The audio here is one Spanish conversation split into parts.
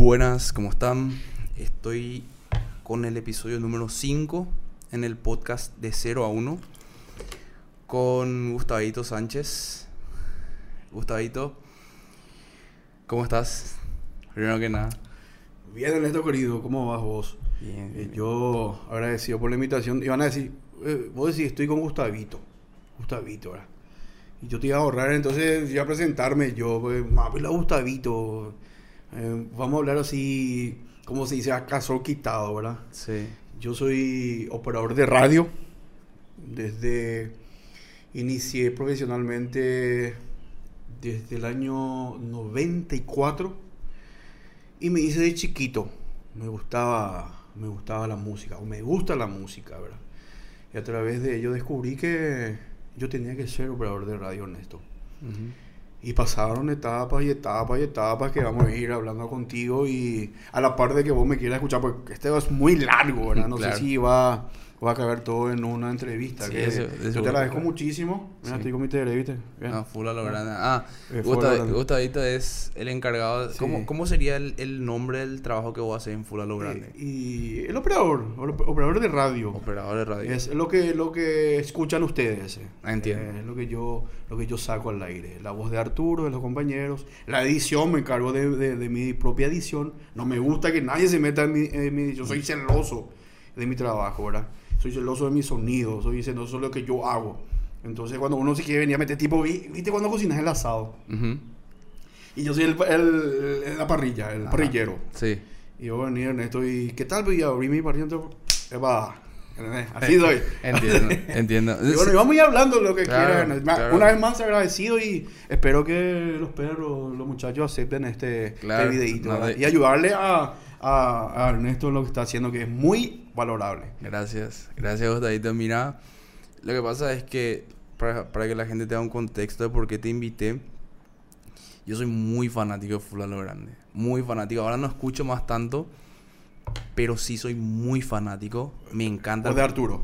Buenas, ¿cómo están? Estoy con el episodio número 5 en el podcast de 0 a 1 con Gustavito Sánchez. Gustavito, ¿cómo estás? Primero que nada. Bien, Ernesto querido, ¿cómo vas vos? Bien, Eh, yo agradecido por la invitación. Iban a decir, eh, vos decís, estoy con Gustavito. Gustavito, ¿verdad? Y yo te iba a ahorrar, entonces iba a presentarme yo, pues, la Gustavito. Eh, vamos a hablar así, como se dice, a caso quitado, ¿verdad? Sí. Yo soy operador de radio. Desde. Inicié profesionalmente desde el año 94. Y me hice de chiquito. Me gustaba, me gustaba la música, o me gusta la música, ¿verdad? Y a través de ello descubrí que yo tenía que ser operador de radio honesto. Ujú. Y pasaron etapas y etapas y etapas que vamos a ir hablando contigo y a la par de que vos me quieras escuchar, porque este es muy largo, ¿verdad? No Claro. sé si va, va a caber todo en una entrevista. Sí, que eso- eso yo te agradezco claro. muchísimo. Mira, Sí. estoy con mi tele, ¿viste? Bien. Ah, full a lo grande. Ah, Eh, lo grande. Gustavito es el encargado. Sí. ¿Cómo, cómo sería el, el nombre del trabajo que vos haces en Full a lo grande? Eh, y el operador, operador de radio. Operador de radio. Es lo que, lo que escuchan ustedes. eh. Ah, entiendo. Eh, es lo que, yo, lo que yo saco al aire. La voz de Arturo, de los compañeros. La edición, me encargo de, de- de mi propia edición. No me gusta que nadie se meta en mi, en mi edición. Soy celoso de mi trabajo, ¿verdad? Soy celoso de mi sonido. Soy celoso de lo que yo hago. Entonces, cuando uno se quiere venir a meter tipo, vi- ¿viste cuando cocinas el asado? Ujú. Y yo soy el, el- el- la parrilla, el Ajá. parrillero. Sí. Y yo venía Ernesto y ¿qué tal? Y abrí mi parrilla. ¿entendés? Así soy. Entiendo, entiendo. Y bueno, y vamos a ir hablando lo que Claro, quieran. Claro. Una vez más agradecido y espero que los perros, los muchachos acepten este, Claro, este videíto no, ¿verdad? de- y ayudarle a, a, a Ernesto lo que está haciendo que es muy valorable. Gracias, gracias Gustavito. Mira, lo que pasa es que para, para que la gente tenga un contexto de por qué te invité, yo soy muy fanático de lo Grande. Muy fanático. Ahora no escucho más tanto, pero sí soy muy fanático. Me encanta. O de Arturo.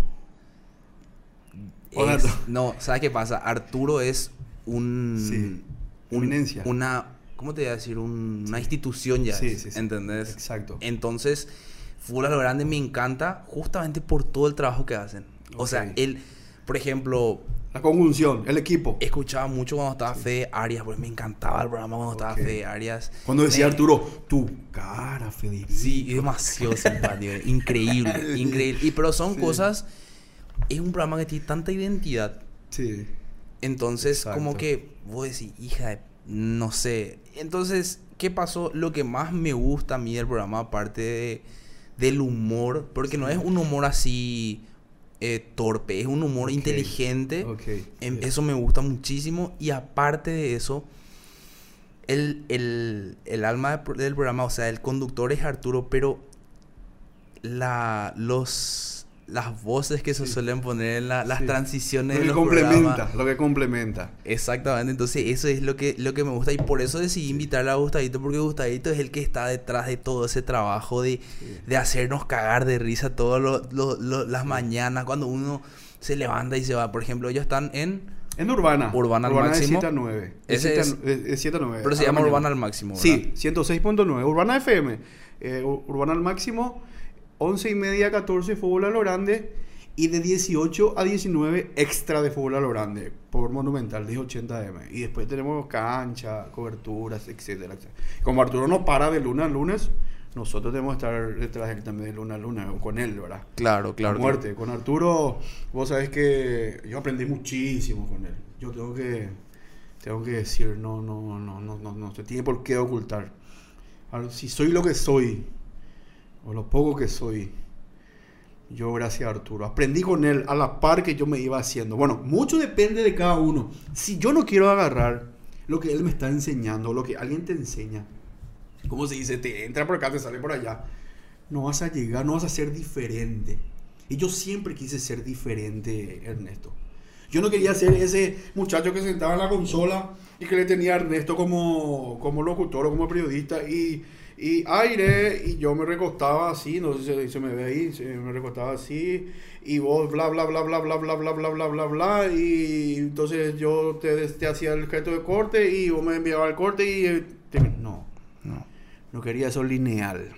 o de Es- Arturo. no, ¿sabes qué pasa? Arturo es un... Sí, un-. Una... ¿Cómo te voy a decir? Un- una institución ya. Sí, sí, sí. ¿Entendés? Exacto. Entonces, Full a lo Grande me encanta justamente por todo el trabajo que hacen. O sea, él, por ejemplo, La conjunción, el equipo. escuchaba mucho cuando estaba Fede Arias, porque me encantaba el programa cuando estaba. Fede Arias. Cuando decía Me- Arturo, tu cara, Federico. Sí, es demasiado simpático, increíble, increíble. Y pero son Sí. cosas, es un programa que tiene tanta identidad. Sí. Entonces, Exacto. como que vos decís, hija de, no sé. Entonces, ¿qué pasó? Lo que más me gusta a mí del programa, aparte de- del humor, porque no es un humor así eh, torpe, es un humor inteligente. Em. Eso me gusta muchísimo. Y aparte de eso, el, el- el alma de del programa, o sea, el conductor es Arturo, pero la, los, las voces que se Sí. suelen poner en la- las Sí. transiciones Lo de que los complementa, programas. lo que complementa. Exactamente, entonces eso es lo que, lo que me gusta y por eso decidí invitarle a Gustavito porque Gustavito es el que está detrás de todo ese trabajo de, Sí. de hacernos cagar de risa todas las mañanas cuando uno se levanta y se va. Por ejemplo, ellos están en... En Urbana. Urbana al de máximo. 7 a 9. Ese De es- 7 a- de- de 7 a 9. Pero se a la llama mañana. Urbana al máximo, ¿verdad? Sí, 106.9. Urbana FM. Eh, Urbana al máximo. 11 y media a 14 fútbol a lo grande. Y de 18 a 19 extra de fútbol a lo grande. Por Monumental, 1080 M. Y después tenemos cancha, coberturas, etcétera, etcétera. Como Arturo no para de lunes a lunes, nosotros tenemos que estar detrás de él también de lunes a lunes. O con él, ¿verdad? Claro, claro. muerte. Con Arturo, vos sabés que yo aprendí muchísimo con él. Yo tengo que, tengo que decir, no, no, no, no, no, no se tiene por qué ocultar. Ahora, si soy lo que soy, o lo poco que soy, yo gracias a Arturo, aprendí con él a la par que yo me iba haciendo. Bueno, mucho depende de cada uno. Si yo no quiero agarrar lo que él me está enseñando, lo que alguien te enseña, ¿cómo se dice? Te entra por acá, te sale por allá. No vas a llegar, no vas a ser diferente. Y yo siempre quise ser diferente, Ernesto. Yo no quería ser ese muchacho que sentaba en la consola y que le tenía a Ernesto como, como locutor o como periodista y, y aire y yo me recostaba así, no sé si se me ve ahí, se me recostaba así y vos bla bla bla bla bla bla bla bla bla bla bla y entonces yo te, te hacía el gesto de corte y vos me enviabas el corte y eh, te- no. No. No quería eso lineal.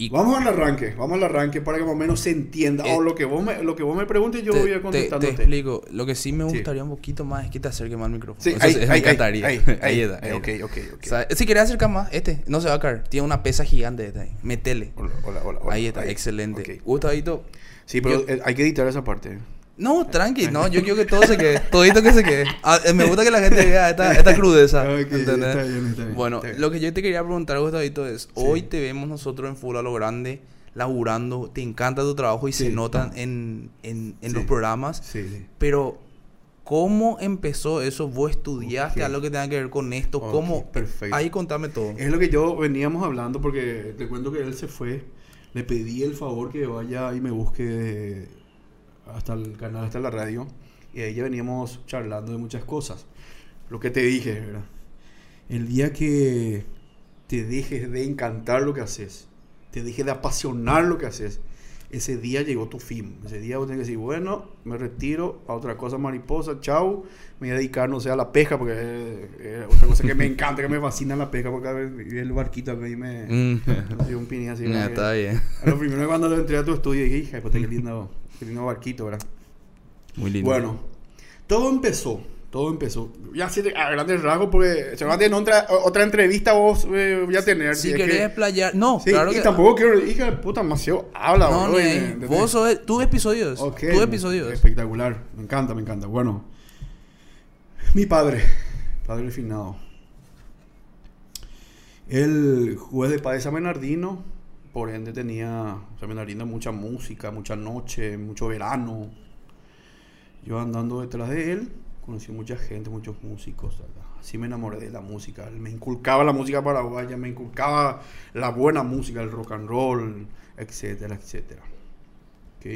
Y Vamos al arranque, vamos al arranque para que más o menos se entienda. Eh, o lo que vos me, lo que vos me preguntes, yo te, voy a te- contestar. te explico. Lo que sí me Sí. gustaría un poquito más es que te acerque más al micrófono. Sí, Eso ahí, sí, me ahí, encantaría. ahí, está, ok, ok, ok. O sea, si querés acercar más, este no se va a caer. Tiene una pesa gigante este ahí. Metele. Hola, hola, hola, hola. Ahí está, excelente. ok. Gustavito. Sí, pero Yo- eh, hay que editar esa parte. No, tranqui, no, yo quiero que todo se quede, todito que se quede. Ah, eh, me gusta que la gente vea esta, esta crudeza. ¿entendés? está bien, está bien, bueno, está bien. lo que yo te quería preguntar, Gustavito, es: hoy te vemos nosotros en Full a lo Grande, laburando, te encanta tu trabajo y se notan en, en, en Sí. los programas, Sí, pero. ¿Cómo empezó eso? ¿Vos estudiaste algo que tenga que ver con esto? Ok, ¿Cómo? perfecto. Ahí contame todo. Es lo que yo veníamos hablando porque te cuento que él se fue. Le pedí el favor que vaya y me busque hasta el canal, hasta la radio. Y ahí ya veníamos charlando de muchas cosas. Lo que te dije. El día que te dejes de encantar lo que haces, te dejes de apasionar lo que haces, ese día llegó tu fin. Ese día vos tenés que decir, bueno, me retiro a otra cosa mariposa, chau. Me voy a dedicar, no sé, a la pesca, porque es es otra cosa que me encanta, que me fascina la pesca, porque a el barquito acá y me... Mm. me dio un pinín así. Está bien. a lo primero cuando lo entré a tu estudio dije, hija, pues qué lindo, qué lindo barquito, ¿verdad? Muy lindo. Bueno, todo empezó, todo empezó. Ya de- a grandes rasgos, porque seguramente en otra, otra entrevista vos eh, voy a tener. si es querés que-. No, Sí, claro y que. tampoco quiero, hija de puta, demasiado habla, No, bro. Vos sos tus episodios. Ok, tus episodios. Espectacular, me encanta, me encanta. Bueno, mi padre, padre finado. El juez de Padre San Bernardino, por ende tenía San Bernardino mucha música, mucha noche, mucho verano. Yo andando detrás de él, conocí mucha gente, muchos músicos. Así me enamoré de la música. Me inculcaba la música paraguaya, me inculcaba la buena música, el rock and roll, etcétera, etcétera. ¿Ok?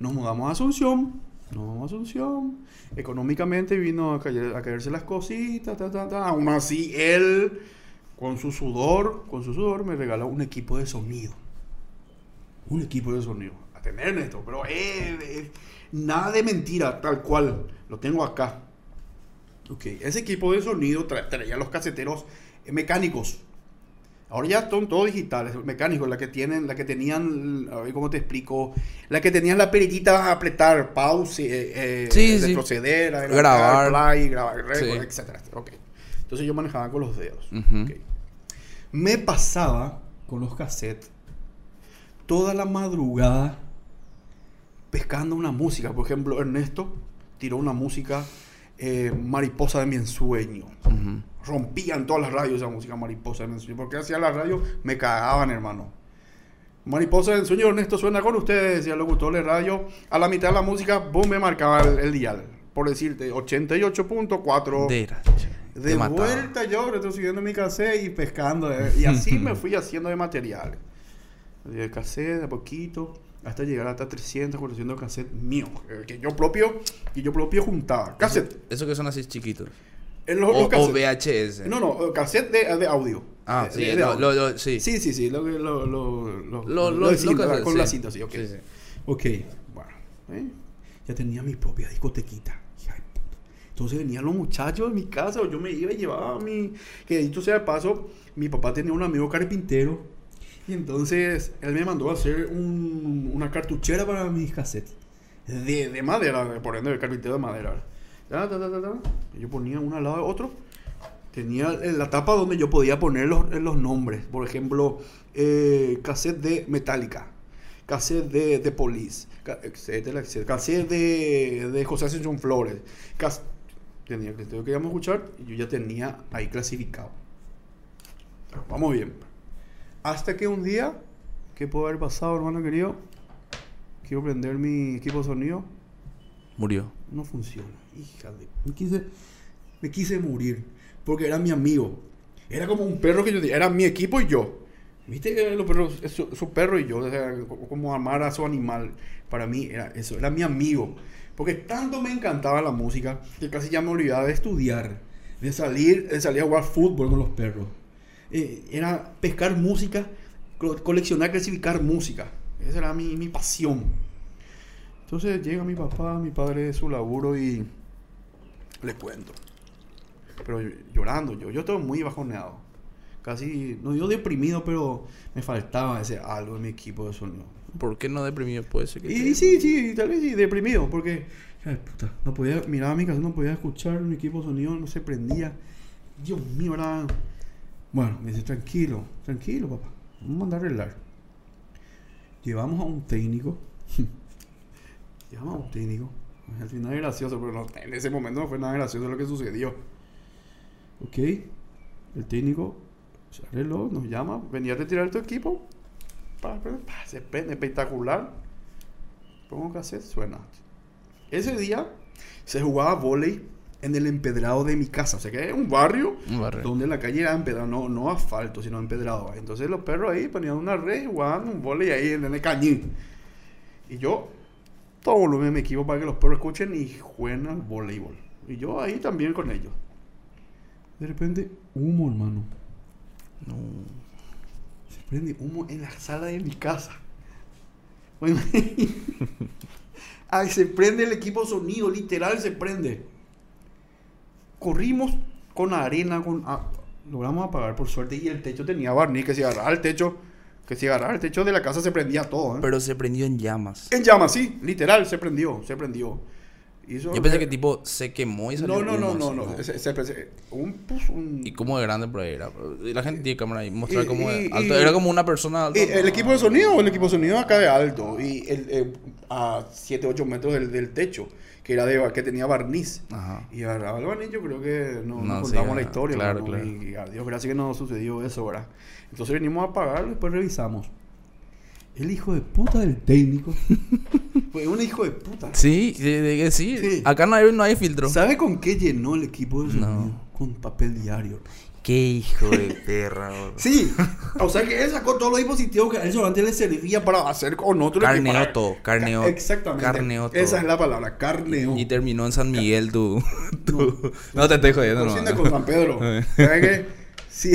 Nos mudamos a Asunción. Nos mudamos a Asunción. Económicamente vino a caerse las cositas. Ta, ta, ta. Aún así, él, con su sudor, con su sudor, me regaló un equipo de sonido. Un equipo de sonido. A tener esto, pero eh, eh, nada de mentira, tal cual. Lo tengo acá. Ok, ese equipo de sonido tra- traía los caseteros eh, mecánicos. Ahora ya son todos digitales, mecánicos, la que tienen, la que tenían, a ver cómo te explico, la que tenían la peritita a apretar, pause, eh, eh, Sí, retroceder, Grabar. play, grabar, record, Sí. etcétera. Ok. Entonces yo manejaba con los dedos. Ujú. Ok. Me pasaba con los cassettes toda la madrugada pescando una música. Por ejemplo, Ernesto tiró una música eh, Mariposa de mi ensueño. Rompían todas las radios esa música Mariposa de mi ensueño. Porque hacía la radio, me cagaban, hermano. Mariposa de ensueño, Ernesto suena con ustedes, decía el locutor de radio. A la mitad de la música, boom, me marcaba el, el dial. Por decirte, 88.4. De De vuelta yo retrocediendo mi cassette y pescando. eh, Y así me fui haciendo de material. De cassette, de a poquito, hasta llegar hasta 300, 400 cassettes míos. eh, Que yo propio, que yo propio juntaba. Cassette. Eso que son así chiquitos. En los, O, los o. VHS. No, no, eh, cassette de, de audio. Ah, De- sí, de lo- audio. lo- lo- sí. Sí, sí, sí. Lo, lo, lo, cinta, con sí. la cinta, sí, ok. Sí, sí. Ok, bueno. ¿eh? Ya tenía mi propia discotequita. Entonces venían los muchachos de mi casa, o yo me iba y llevaba mi... Que dicho sea de paso, mi papá tenía un amigo carpintero. Y entonces él me mandó a hacer un- una cartuchera para mis cassettes. De, de madera, por ende, el carpintero de madera. Yo ponía uno al lado de otro. Tenía la tapa donde yo podía poner los, los nombres. Por ejemplo, eh, cassette de Metallica, cassette de, de Police, etcétera, etcétera. Cassette de, de José Ascensión Flores. Cas- tenía que que íbamos a escuchar y yo ya tenía ahí clasificado. Vamos bien. Hasta que un día, ¿qué puede haber pasado, hermano querido? Quiero prender mi equipo de sonido Murió. no funciona. Hija de... Me quise, me quise morir. Porque era mi amigo. Era como un perro que yo Era mi equipo y yo. Viste los perros, su, su perro y yo. O sea, como amar a su animal. Para mí era eso. Era mi amigo. Porque tanto me encantaba la música que casi ya me olvidaba de estudiar. De salir, de salir a jugar fútbol con los perros. Eh, era pescar música, co- coleccionar, clasificar música. Esa era mi, mi pasión. Entonces llega mi papá, mi padre de su laburo y le cuento. Pero llorando yo, yo estaba muy bajoneado. casi, no digo deprimido, pero me faltaba ese algo en mi equipo de sonido. ¿Por qué no deprimido? Puede ser que... Y te- sí, sí, tal vez sí, deprimido, porque, ay, puta, no podía, miraba mi casa, no podía escuchar mi equipo de sonido, no se prendía. Dios mío, era... Bueno, me dice, tranquilo, tranquilo, papá, vamos a mandar a arreglar. Llevamos a un técnico, llevamos a un técnico, al final es gracioso, pero no, en ese momento no fue nada gracioso lo que sucedió. Ok, el técnico se arregló, nos llama, venía a retirar tu equipo, pa, pa, pa, se prende, espectacular. Pongo cassette, suena. Ese día se jugaba volei en el empedrado de mi casa. O sea que es un barrio Un barrio. donde la calle era empedrado, no, no asfalto, sino empedrado. Entonces los perros ahí ponían una red y jugaban un volei ahí en el cañín. Y yo, todo volumen en mi equipo para que los perros escuchen y jueguen al voleibol. Y yo ahí también con ellos. De repente, humo, hermano. No. Se prende humo en la sala de mi casa. Ay, se prende el equipo sonido, literal se prende. Corrimos con arena, con ah, logramos apagar por suerte y el techo tenía barniz que si agarraba el techo, que si agarraba el techo de la casa se prendía todo. ¿eh? Pero se prendió en llamas. en llamas, sí, literal se prendió, se prendió. Hizo- Yo pensé que tipo se quemó y salió no, no, no, no, no, se- se- se- un, pues, un- Y cómo de grande por ahí era. La gente tiene cámara ahí. Mostrar Y- cómo y- alto. y- Era como una persona alta. El equipo de sonido, el equipo de sonido acá de alto y el, eh, a 7, 8 metros del, del techo, que era de que tenía barniz. Ajá. Y agarraba el barniz, yo creo que no, No, no sí, contamos la historia. claro, ¿no? claro. Y a Dios gracias que no sucedió eso, ¿verdad? Entonces venimos a pagar, después revisamos. El hijo de puta del técnico. Fue un hijo de puta. Sí, de que sí. Sí. Acá no hay, no hay filtro. ¿Sabe con qué llenó el equipo de sonido? No. Con papel diario. Qué hijo de perra, bro. Sí, o sea que él sacó todos los dispositivos que a él solamente le servía para hacer con otro Carneó equipo. todo, carneó. Ca- Exactamente. Carneó todo. Esa es la palabra, carneó. Y terminó en San Miguel tu- No, te estoy jodiendo, no. Cocina con San Pedro. ¿Sabes qué? Si,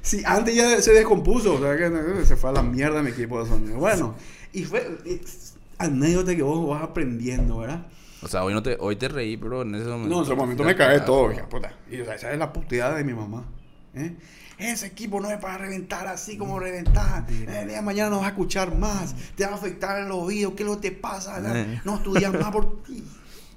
si antes ya se descompuso, ¿sabes qué? Se fue a la mierda mi equipo de sonido. Bueno, y fue anécdota que vos vas aprendiendo, ¿verdad? O sea, hoy, no te, hoy te reí, pero en ese momento... No, en ese momento me cae todo, hija puta. Y o sea, esa es la puteada de mi mamá. ¿Eh? Ese equipo no es para reventar así como reventar. El día de mañana no vas a escuchar más. Te va a afectar el oído. ¿Qué es lo que te pasa? Eh. No estudias más por ti.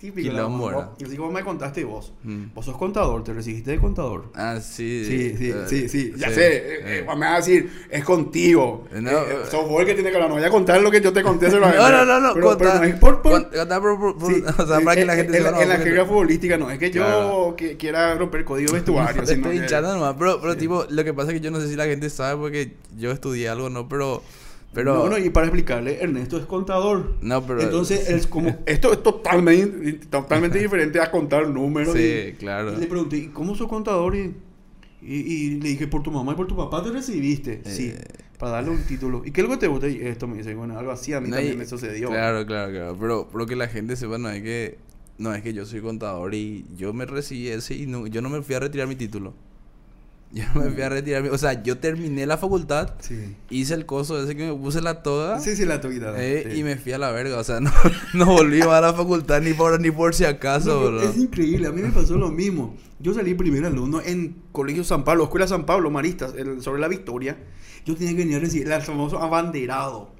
Típico. Quilombo, ¿no? Y así como me contaste vos. Mm. Vos sos contador, te recibiste de contador. Ah, sí. Sí, sí, eh, sí, sí, ya sí, sé. eh, eh. eh, me vas a decir, es contigo. No, Eh, eh, eh. sos vos el que tiene que hablar. No voy a contar lo que yo te conté. se No, no, no, no. Pero, contá- pero no es por, por- contá por- por- Sí, o sea, para que la en- gente en, sepa, la- no, en la jerga futbolística no es que yo que- quiera romper código vestuario. Estoy hinchando nomás, pero, pero tipo, lo que pasa es que yo no sé si la gente sabe porque yo estudié algo, ¿no? Pero, pero... No, no, y para explicarle, Ernesto es contador. No, pero- Entonces, es como, esto es totalmente, totalmente diferente a contar números. Sí, y, claro. y le pregunté, ¿y cómo sos contador? Y, y, y le dije, por tu mamá y por tu papá te recibiste. Sí, Eh. para darle un título. ¿Y qué es lo que te gusta? Y esto me dice, bueno, algo así a mí No, también me sucedió. Claro, claro, claro. Pero, pero que la gente sepa, no es que... No, es que yo soy contador y yo me recibí ese y no, yo no me fui a retirar mi título. Yo me fui a retirar. O sea, yo terminé la facultad, Sí. hice el coso ese que me puse la toga Sí, sí, la toquita. eh, sí. y me fui a la verga. O sea, no, no volví a la facultad ni por, ni por si acaso, No, bro. es increíble, a mí me pasó lo mismo. Yo salí primer alumno en Colegio San Pablo, Escuela San Pablo, Maristas, el- sobre la Victoria. Yo tenía que venir a recibir el famoso abanderado.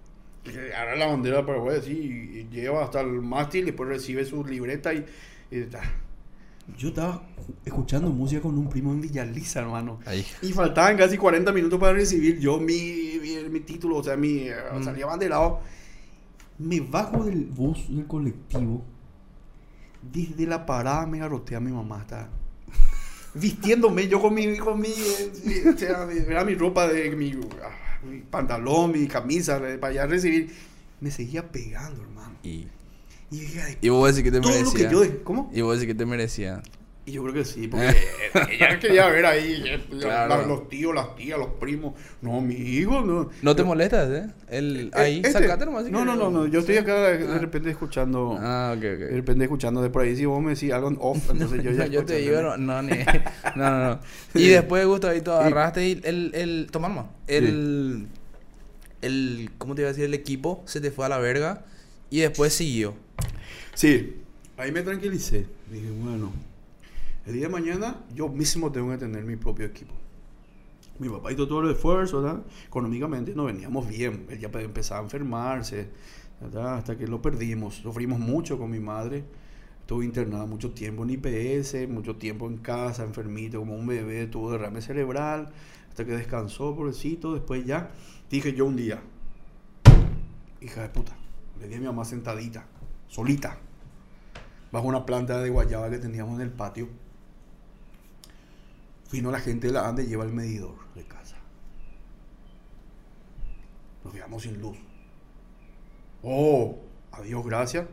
Ahora la bandera de Paraguay, sí, y lleva hasta el mástil, después recibe su libreta y. y ta. Yo estaba escuchando música con un primo en Villaliza, hermano. Ahí. Y faltaban casi 40 minutos para recibir yo mi, mi, mi título, o sea, mi. eh, Mm. Salía abanderado. Me bajo del bus, del colectivo. Desde la parada me garrotea mi mamá. Está vistiéndome yo con mi. Con mi, eh, o sea, era mi ropa de. Mi, ah, mi pantalón, mi camisa, eh, para allá recibir. Me seguía pegando, hermano. Y, Y dije, ay, y vos decís que te todo lo merecía. que yo. de- ¿Cómo? Y vos decís que te merecía. Y yo creo que sí, porque ella quería ver ahí eh, la- Claro. la- los tíos, las tías, los primos. No, mi hijo, no. ¿No te molestas, eh? El, ahí, Este- sacate nomás. si No, no, no, no, yo estoy acá de, de Ah. repente escuchando. Ah, ok, De ok. repente escuchando de por ahí, si vos me decís algo en off, entonces yo ya yo te digo, no, no, ni- no, no, no. Y después, Gustavito, agarraste y el, el, toma nomás. El, el, ¿cómo te iba a decir? El equipo se te fue a la verga y después siguió. Sí, ahí me tranquilicé. Dije, bueno, el día de mañana yo mismo tengo que tener mi propio equipo. Mi papá hizo todo el esfuerzo, ¿verdad? Económicamente no veníamos bien. Él ya empezaba a enfermarse, ¿verdad? Hasta que lo perdimos. Sufrimos mucho con mi madre. Estuve internada mucho tiempo en IPS, mucho tiempo en casa, enfermito, como un bebé, tuvo derrame cerebral, hasta que descansó, pobrecito. Después ya dije yo un día, hija de puta, le di a mi mamá sentadita, solita, bajo una planta de guayaba que teníamos en el patio. Vino la gente de la ANDE y lleva el medidor de casa. Nos quedamos sin luz. Oh, adiós, gracias.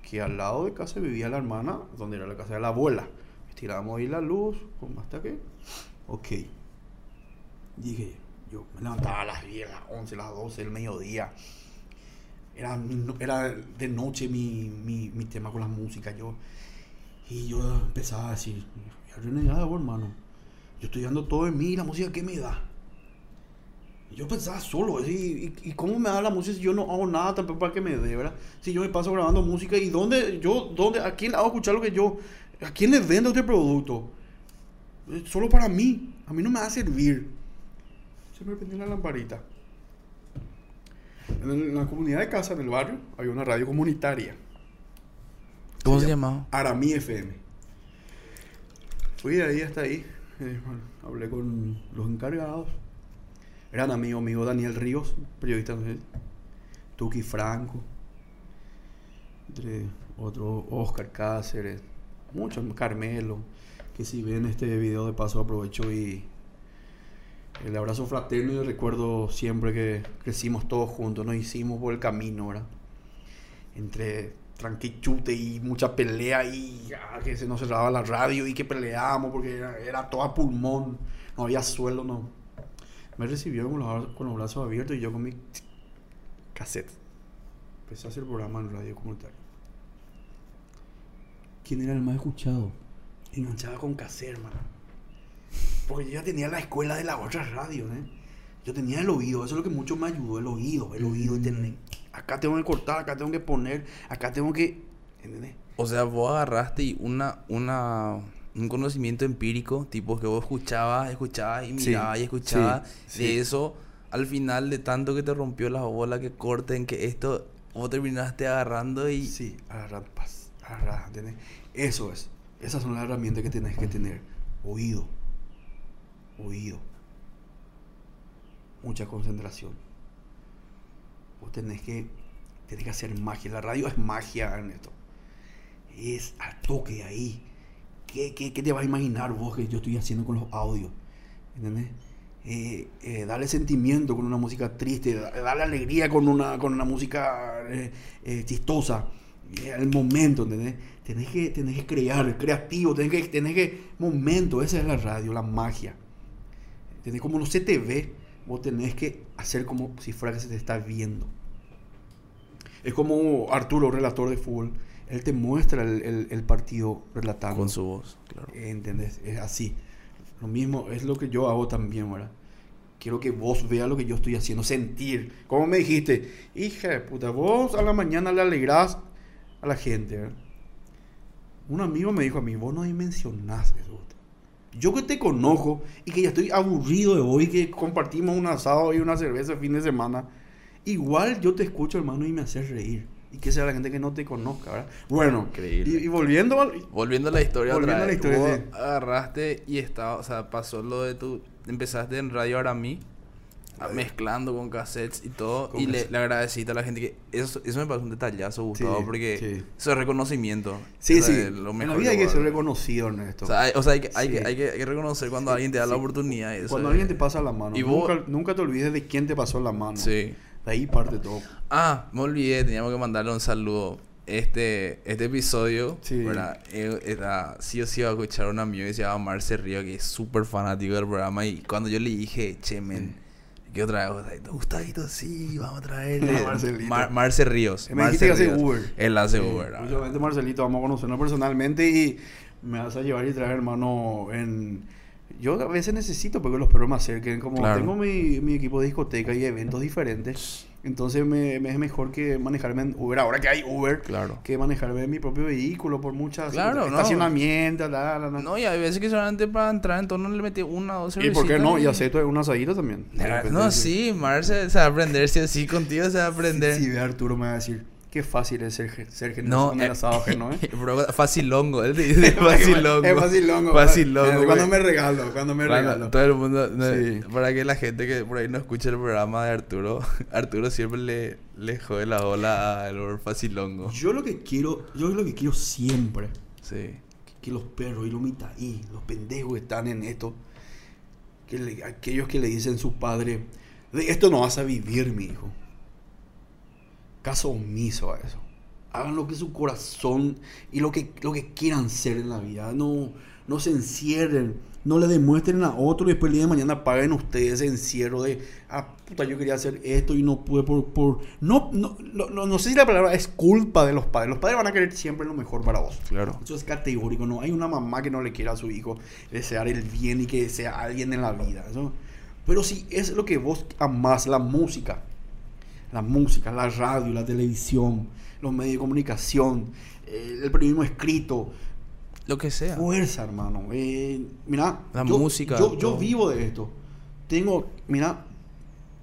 Que al lado de casa vivía la hermana, donde era la casa de la abuela. Estirábamos ahí la luz, hasta que. Ok. Dije, yo me levantaba a las 10, las 11, las 12 del mediodía. Era, era de noche mi, mi, mi, tema con la música. Yo, y yo empezaba a decir, renegado, hermano. Yo estoy dando todo de mí, la música que me da. Yo pensaba solo, ¿y, y, cómo me da la música si yo no hago nada tampoco para que me dé, ¿verdad? Si yo me paso grabando música y dónde, yo, dónde, a quién hago escuchar lo que yo, a quién le vendo este producto. Solo para mí, a mí no me va a servir. Se me prendió la lamparita. En la comunidad de casa, en el barrio, había una radio comunitaria. ¿Cómo se, llamaba? Aramí FM. Fui de ahí hasta ahí. Eh, hablé con los encargados. Eran amigos míos Daniel Ríos, periodista de Tuki Franco, entre otros Oscar Cáceres, muchos, Carmelo, que si ven este video de paso aprovecho y el abrazo fraterno y recuerdo siempre que crecimos todos juntos, nos hicimos por el camino, ¿verdad? Entre tranquichute y mucha pelea y que se nos cerraba la radio y que peleábamos porque era, era todo a pulmón, no había suelo, no. Me recibió con los, brazos abiertos y yo con mi cassette. Empecé a hacer programa en radio comunitario. ¿Quién era el más escuchado? Enganchaba con cassette, hermano. Porque yo ya tenía la escuela de la otra radio, ¿eh? Yo tenía el oído, eso es lo que mucho me ayudó, el oído, el oído. Acá tengo que cortar, acá tengo que poner, acá tengo que... ¿Entendés? O sea, vos agarraste una, una, un conocimiento empírico, tipo que vos escuchabas, escuchabas y mirabas y escuchabas. de eso, al final de tanto que te rompió la bola, que corten, que esto, vos terminaste agarrando y... Sí, agarrar, paz, agarrar, ¿entendés? Eso es. Esas son las herramientas que tienes que tener. Oído oído, mucha concentración. Vos tenés que, tenés que hacer magia. La radio es magia, Ernesto. Es al toque ahí. ¿Qué, qué, qué te vas a imaginar vos que yo estoy haciendo con los audios? ¿Entendés? Eh, eh, darle sentimiento con una música triste, darle alegría con una, con una música eh, chistosa. El momento, ¿entendés? Tenés que, tenés que crear, creativo, tenés que, tenés que, momento, esa es la radio, la magia. ¿Entendés? Como no se te ve, vos tenés que hacer como si fuera que se te está viendo. Es como Arturo, relator de fútbol. Él te muestra el, partido relatando. Con su voz, claro. ¿Entendés? Es así. Lo mismo es lo que yo hago también, ¿verdad? Quiero que vos veas lo que yo estoy haciendo, sentir. Como me dijiste, hija de puta, vos a la mañana le alegrás a la gente, ¿verdad? Un amigo me dijo a mí, vos no dimensionás eso. Yo que te conozco y que ya estoy aburrido de hoy, que compartimos un asado y una cerveza el fin de semana, igual yo te escucho, hermano, y me haces reír. Y que sea la gente que no te conozca, ¿verdad? Bueno, Increíble. Y, volviendo volviendo a la historia volviendo otra vez. A la historia, agarraste y estaba, o sea, pasó lo de tu empezaste en Radio Aramí mezclando con cassettes y todo. y le, le, agradeciste a la gente que eso, eso me parece un detallazo, Gustavo, porque eso es reconocimiento. Sí, sí. Lo mejor en la vida hay que ser reconocido, Ernesto. O sea, hay, o sea, hay, que, hay, que, hay, que, reconocer cuando alguien te da la oportunidad. cuando alguien te pasa la mano. Y nunca, nunca te olvides de quién te pasó la mano. Sí. De ahí parte todo. Ah, me olvidé, teníamos que mandarle un saludo. Este, este episodio, sí. ¿verdad? Era, sí o sí iba a escuchar a un amigo que se llama Marce Río, que es súper fanático del programa. Y cuando yo le dije, che, men, ¿Qué otra vez? Gustadito, sí, vamos a traerle. Marce Ríos. Me dijiste que hace Uber. Él hace Uber. Marcelito, vamos a conocernos personalmente y me vas a llevar y traer, hermano, en, Yo a veces necesito porque los perros me acerquen. Como Claro. tengo mi, mi equipo de discoteca y eventos diferentes, entonces me, me es mejor que manejarme en Uber. Ahora que hay Uber, Claro. que manejarme en mi propio vehículo por muchas Claro, no. estacionamientos, la, la, la. No, y hay veces que solamente para entrar en tono le metí una o dos ¿Y por qué no? Y acepto un asadito también. Repente, No, sí. sí, Mar se, va a aprender, sí o sí, contigo se va a aprender. Si ve a Arturo me va a decir, qué fácil es ser, ser generoso No, con el eh, asado ajeno, ¿eh? Bro, facilongo, él dice facilongo. Es facilongo. Facilongo, Eh, Cuando me regalo, cuando me Bueno, regalo. todo el mundo, no, Sí. para que la gente que por ahí no escuche el programa de Arturo, Arturo siempre le, le jode la ola al facilongo. Yo lo que quiero, yo lo que quiero siempre, Sí. que los perros y los mitaí, los pendejos que están en esto, que le- aquellos que le dicen a su padre, de esto no vas a vivir, mi hijo. Caso omiso a eso. Hagan lo que su corazón y lo que, lo que quieran ser en la vida. No, no se encierren. No le demuestren a otro y después el día de mañana paguen ustedes ese encierro de, ah, puta, yo quería hacer esto y no pude por... por... No, no, no, no, no sé si la palabra es culpa de los padres. Los padres van a querer siempre lo mejor para vos. Claro. Eso es categórico, no hay una mamá que no le quiera a su hijo desear el bien y que sea alguien en la vida. Eso- Pero si es lo que vos amás, la música, la música, la radio, la televisión, los medios de comunicación, eh, el periodismo escrito, Lo que sea. fuerza, hermano. Eh, mira, La yo, música, Yo, vivo de esto. Tengo, mira,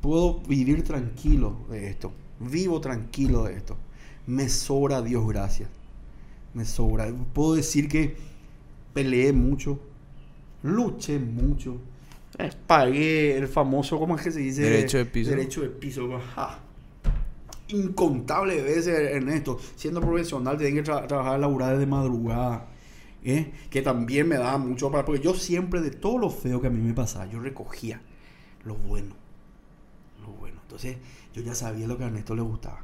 puedo vivir tranquilo de esto. Vivo tranquilo de esto. Me sobra Dios gracias. Me sobra. Puedo decir que peleé mucho, luché mucho, eh, pagué el famoso, ¿cómo es que se dice? Derecho de piso. Derecho de piso. ja. Incontables veces en esto. Siendo profesional, tenía que tra- trabajar, laburar de madrugada. ¿eh? Que también me daba mucho para. Porque yo siempre, de todo lo feo que a mí me pasaba, yo recogía lo bueno. Lo bueno. Entonces, yo ya sabía lo que a Ernesto le gustaba.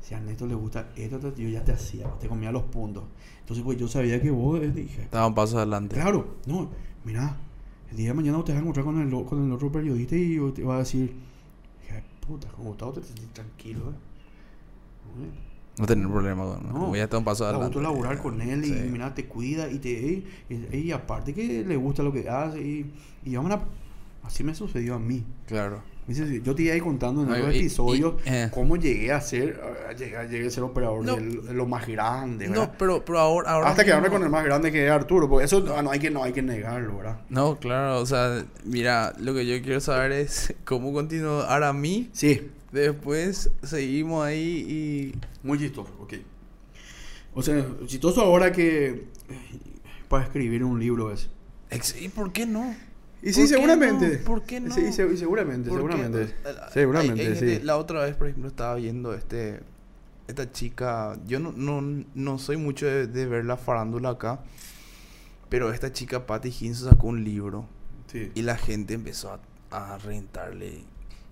Si a Ernesto le gusta esto, yo ya te hacía, te comía los puntos. Entonces, pues yo sabía que vos eh, dije. Estaba un paso adelante. Claro, no, mira, el día de mañana te vas a encontrar con el, con el otro periodista y te va a decir, de puta, con Gustavo te sentís tranquilo, ¿eh? No tener problema. No, Voy a estar un paso adelante. gusto laburar con él y Sí. mira, te cuida y te y, y- y aparte que le gusta lo que hace y, y vamos a- así me sucedió a mí. Claro. Yo te iba ahí contando en otros y- episodios y- eh. cómo llegué a ser llegué, llegué a ser operador No. de lo más grande, ¿verdad? No, pero, pero ahora, ahora Hasta quedarme mismo- con el más grande que es Arturo, porque eso no, no hay que no hay que negarlo, ¿verdad? No, claro, o sea, mira, lo que yo quiero saber es cómo continuar a mí. Sí, Después seguimos ahí Muy chistoso, ok. O sea, chistoso ahora que eh, para escribir un libro es. y... ¿Y por qué no? Y ¿Por sí, qué seguramente. no? ¿Por qué no? Sí, se- seguramente, seguramente. eh, Seguramente, hay- hay gente- sí. La otra vez, por ejemplo, estaba viendo este esta chica. Yo no, no, no soy mucho de, de ver la farándula acá. Pero esta chica, Patty Hinson, sacó un libro. Sí. Y la gente empezó a, a rentarle.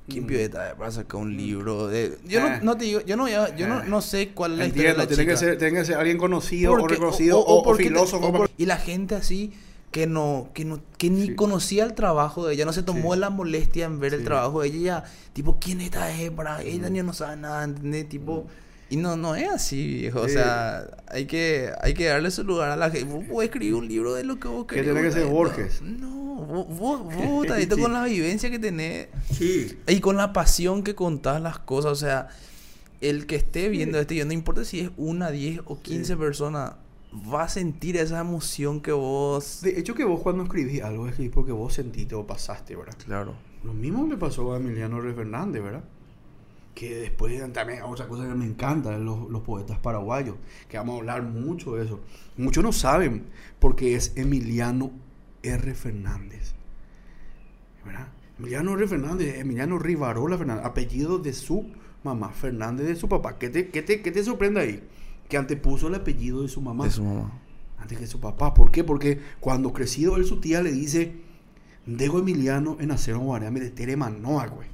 ¿Quién Mm. es para sacar un Mm. libro? De, yo Eh. no, no te digo, yo no, yo, yo no, Eh. no sé cuál es la historia de Entiendo, la tiene que, chica. ser, tiene que ser alguien conocido o Porque- reconocido o, o porque te- filósofo. o por- y la gente así que no que no que ni Sí. conocía el trabajo de ella, no se tomó Sí. la molestia en ver el Sí. trabajo de ella, ya, tipo, ¿quién es esta hembra? Ella Mm. no sabe nada, ¿entendés? Tipo, y no no es así, viejo, o sea, hay que hay que darle su lugar a la gente. Vos podés escribir un libro de lo que vos Que querés. tiene que ser no, Borges. No, vos vos, vos Sí. con la vivencia que tenés Sí. y con la pasión que contás las cosas, o sea, el que esté viendo este video, no importa si es una, 10 o 15 personas, va a sentir esa emoción que vos... De hecho, que vos cuando escribís algo escribís porque vos sentiste o pasaste, ¿verdad? Claro. Lo mismo le pasó a Emiliano R. Fernández, ¿verdad? Que después también otra cosa que me encanta, los, los poetas paraguayos, que vamos a hablar mucho de eso. Muchos no saben porque es Emiliano R. Fernández. ¿Verdad? Emiliano R. Fernández, Emiliano Rivarola Fernández, apellido de su mamá, Fernández de su papá. ¿Qué te, qué te, qué te sorprende ahí? Que antepuso el apellido de su mamá De su mamá. antes que su papá. ¿Por qué? Porque cuando crecido él, su tía le dice, Dego Emiliano en acero guarame de Tere Manoa, güey.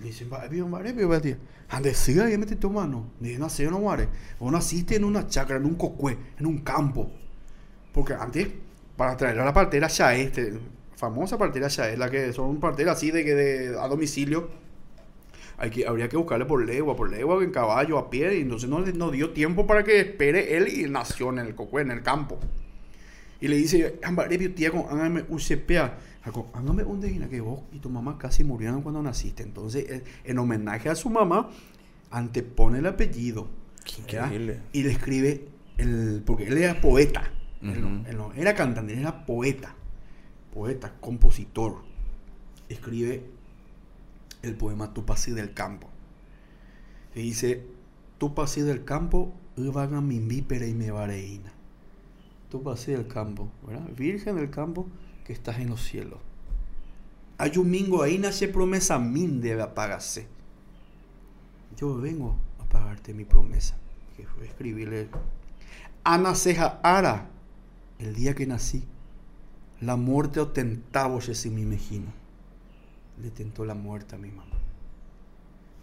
Le dice, bien, vale, tía. Ande, siga ahí, mete tu mano. De nacer no guare. Vos naciste en una chacra, en un cocué, en un campo. Porque antes, para traer a la partera Chaé, este, famosa partera Chaé, la que son parteras así de que de, a domicilio, hay que, habría que buscarle por legua, por legua, en caballo, a pie, y entonces no, no dio tiempo para que espere él y nació en el cocué, en el campo. Y le dice, Ambarepio, tía, con hágame UCPA. Jaco, hágame un dejina que vos y tu mamá casi murieron cuando naciste. Entonces, eh, en homenaje a su mamá, antepone el apellido. Increíble. Y le escribe, el, porque él era poeta. Él no- Ujú. él no era cantante, él era poeta. Poeta, compositor. Escribe el poema Tu pasé del campo. Y dice, Tu pasé del campo, vaga mi vípera y me vareína. Tu pasé del campo, ¿verdad? Virgen del campo que estás en los cielos. Hay un mingo ahí nace promesa min debe apagarse. Yo vengo a pagarte mi promesa. Que fue escribirle. Ana ceja ara. El día que nací. La muerte o tentaba si mi mejino. Le tentó la muerte a mi mamá.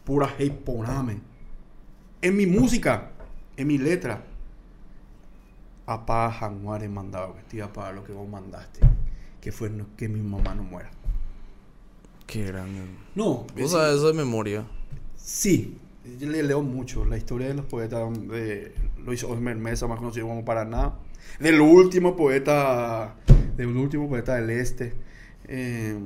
Pura heiponame. En mi música, en mi letra. Apá Januare mandaba que te iba a pagar lo que vos mandaste. Que fue no- que mi mamá no muera. Qué grande. No, Vos sabés eso de memoria. Sí, yo le leo mucho la historia de los poetas de Luis Osmer Mesa, más conocido como Paraná, del último poeta, del último poeta del este. Eh,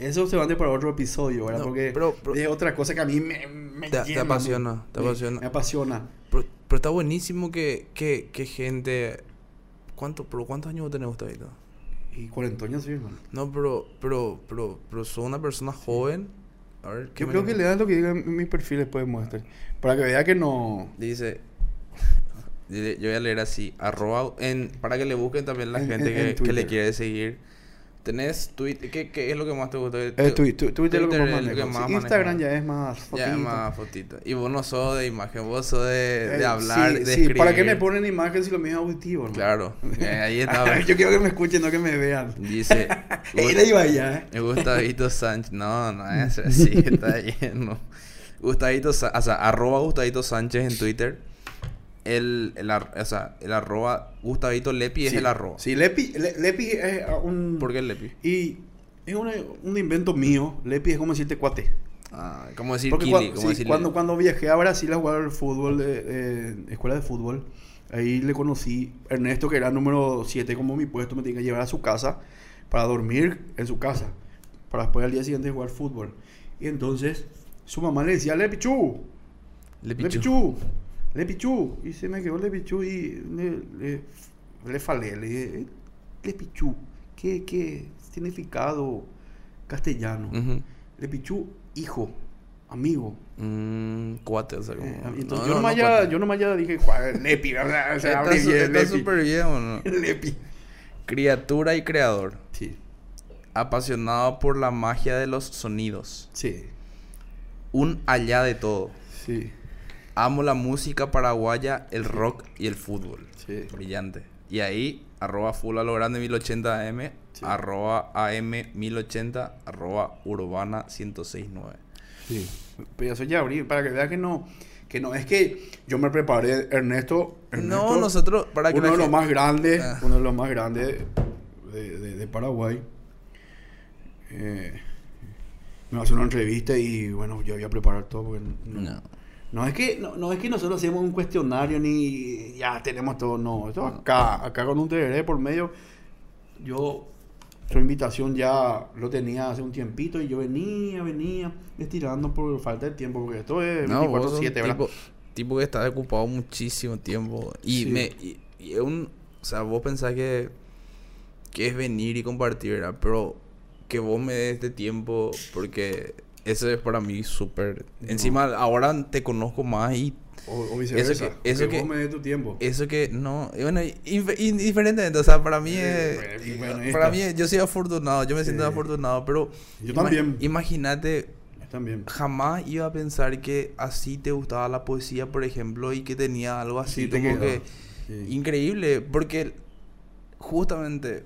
eso se va a para otro episodio, ¿verdad? No, Porque pero- pero- es otra cosa que a mí me, me Te- te llena, apasiona, me- te apasiona. Me apasiona. Pero, pero está buenísimo que, que, que gente... ¿Cuánto, pero ¿Cuántos años vos tenés ahorita? Y cuarentoña sí, hermano. No, pero, pero, pero, pero sos una persona joven. A ver, ¿qué Yo creo que le das lo que diga en mi perfil después de. Para que vea que no... Dice... Yo voy a leer así, arroba, en, para que le busquen también la En- gente en- en que, que le quiere seguir. ¿Tenés Twitter? ¿Qué, ¿Qué es lo que más te gusta? Eh, Twitter, Twitter, lo que más es más Instagram manejo. ya es más Ya, fotito. más fotito. Y vos no sos de imagen, vos sos de, de Eh, hablar, sí, de sí, escribir. ¿para qué me ponen imagen si lo mío es auditivo? no? Claro, eh, ahí está. Yo quiero que me escuchen, no que me vean. Dice... Era iba allá, ¿eh? Gustavito Sánchez. No, no es así, está lleno. Gustavito, Sa- o sea, arroba Gustavito Sánchez en Twitter. El, el, ar- o sea, el arroba Gustavito Lepi es el arroba. Sí, Lepi, Le- Lepi es ah, un... ¿Por qué Lepi? Y es un, un invento mío. Lepi es como decirte cuate. Ah, ¿Cómo decir Porque Kili? cua- ¿Cómo sí, decirle? cuando, cuando viajé a Brasil a jugar al fútbol, eh, escuela de fútbol, ahí le conocí Ernesto, que era número 7 como mi puesto, me tenía que llevar a su casa para dormir en su casa, para después al día siguiente jugar fútbol. Y entonces su mamá le decía, Lepichu, Lepichu. Lepichu, Lepichu. Y se me quedó Lepichu y le, le, le falé, le dije, "Eh, Lepichu, ¿qué, qué significado castellano? Ujú. Lepichu, hijo, amigo. Mm, cuate, o sea, como... Eh, no, entonces no, yo, nomás no, ya, yo nomás ya dije, "Cuá, Lepi. O sea, Está abre su- bien, está súper bien, ¿o no? Lepi. Criatura y creador. Sí, Apasionado por la magia de los sonidos. sí, Un allá de todo. sí, Amo la música paraguaya, el rock y el fútbol. sí. Brillante. Y ahí, arroba full a lo grande 1080 AM, Sí. arroba AM 1080, arroba urbana 1069. sí. Pero eso ya abrí, para que vea que no, que no, es que yo me preparé, Ernesto. No, Ernesto, nosotros, para que uno de los gente- más grandes, Ah. uno de los más grandes de, Paraguay. Eh, me va a hacer una entrevista y bueno, yo voy a preparar todo porque no, No. No es que no, no es que nosotros hacemos un cuestionario ni ya tenemos todo, no, esto acá, acá con un TRD por medio, yo su invitación ya lo tenía hace un tiempito y yo venía, venía estirando por falta de tiempo porque esto es No, vos sos un 24/7, ¿verdad? tipo, tipo que está ocupado muchísimo tiempo. Y Sí. me y, y es un, o sea, vos pensás que que es venir y compartir, ¿verdad? Pero que vos me des este tiempo porque eso es para mí súper. No. Encima ahora te conozco más y O, o viceversa. Eso que- eso que, me des tu tiempo. eso que no, bueno, indiferentemente, o sea, para mí es, bueno, bueno, para mí yo soy afortunado, yo me siento Sí. afortunado, pero Yo también. Imagínate También. jamás iba a pensar que así te gustaba la poesía, por ejemplo, y que tenía algo así Sí, como que increíble, porque justamente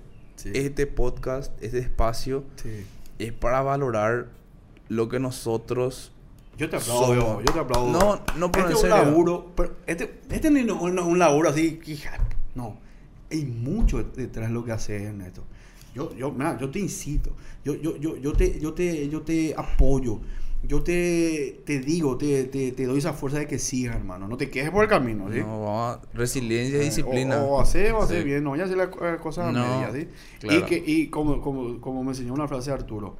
este podcast, este espacio, Sí. es para valorar lo que nosotros Yo te aplaudo, yo te aplaudo. No, no, pero este es un laburo, pero este, este no es un, un laburo así, hija, no. Hay mucho detrás de lo que haces, Ernesto. Yo, yo, mira, yo te incito, yo, yo, yo, yo, te, yo, te, yo te apoyo. yo te, te digo, te, te, te doy esa fuerza de que sigas, hermano. No te quedes por el camino, ¿sí? No, vamos a- resiliencia y Eh, disciplina. O, o hacer o hacer Sí. bien, no a hacer las las cosas a No, medias, ¿sí? claro. Y, que, y como, como, como me enseñó una frase de Arturo,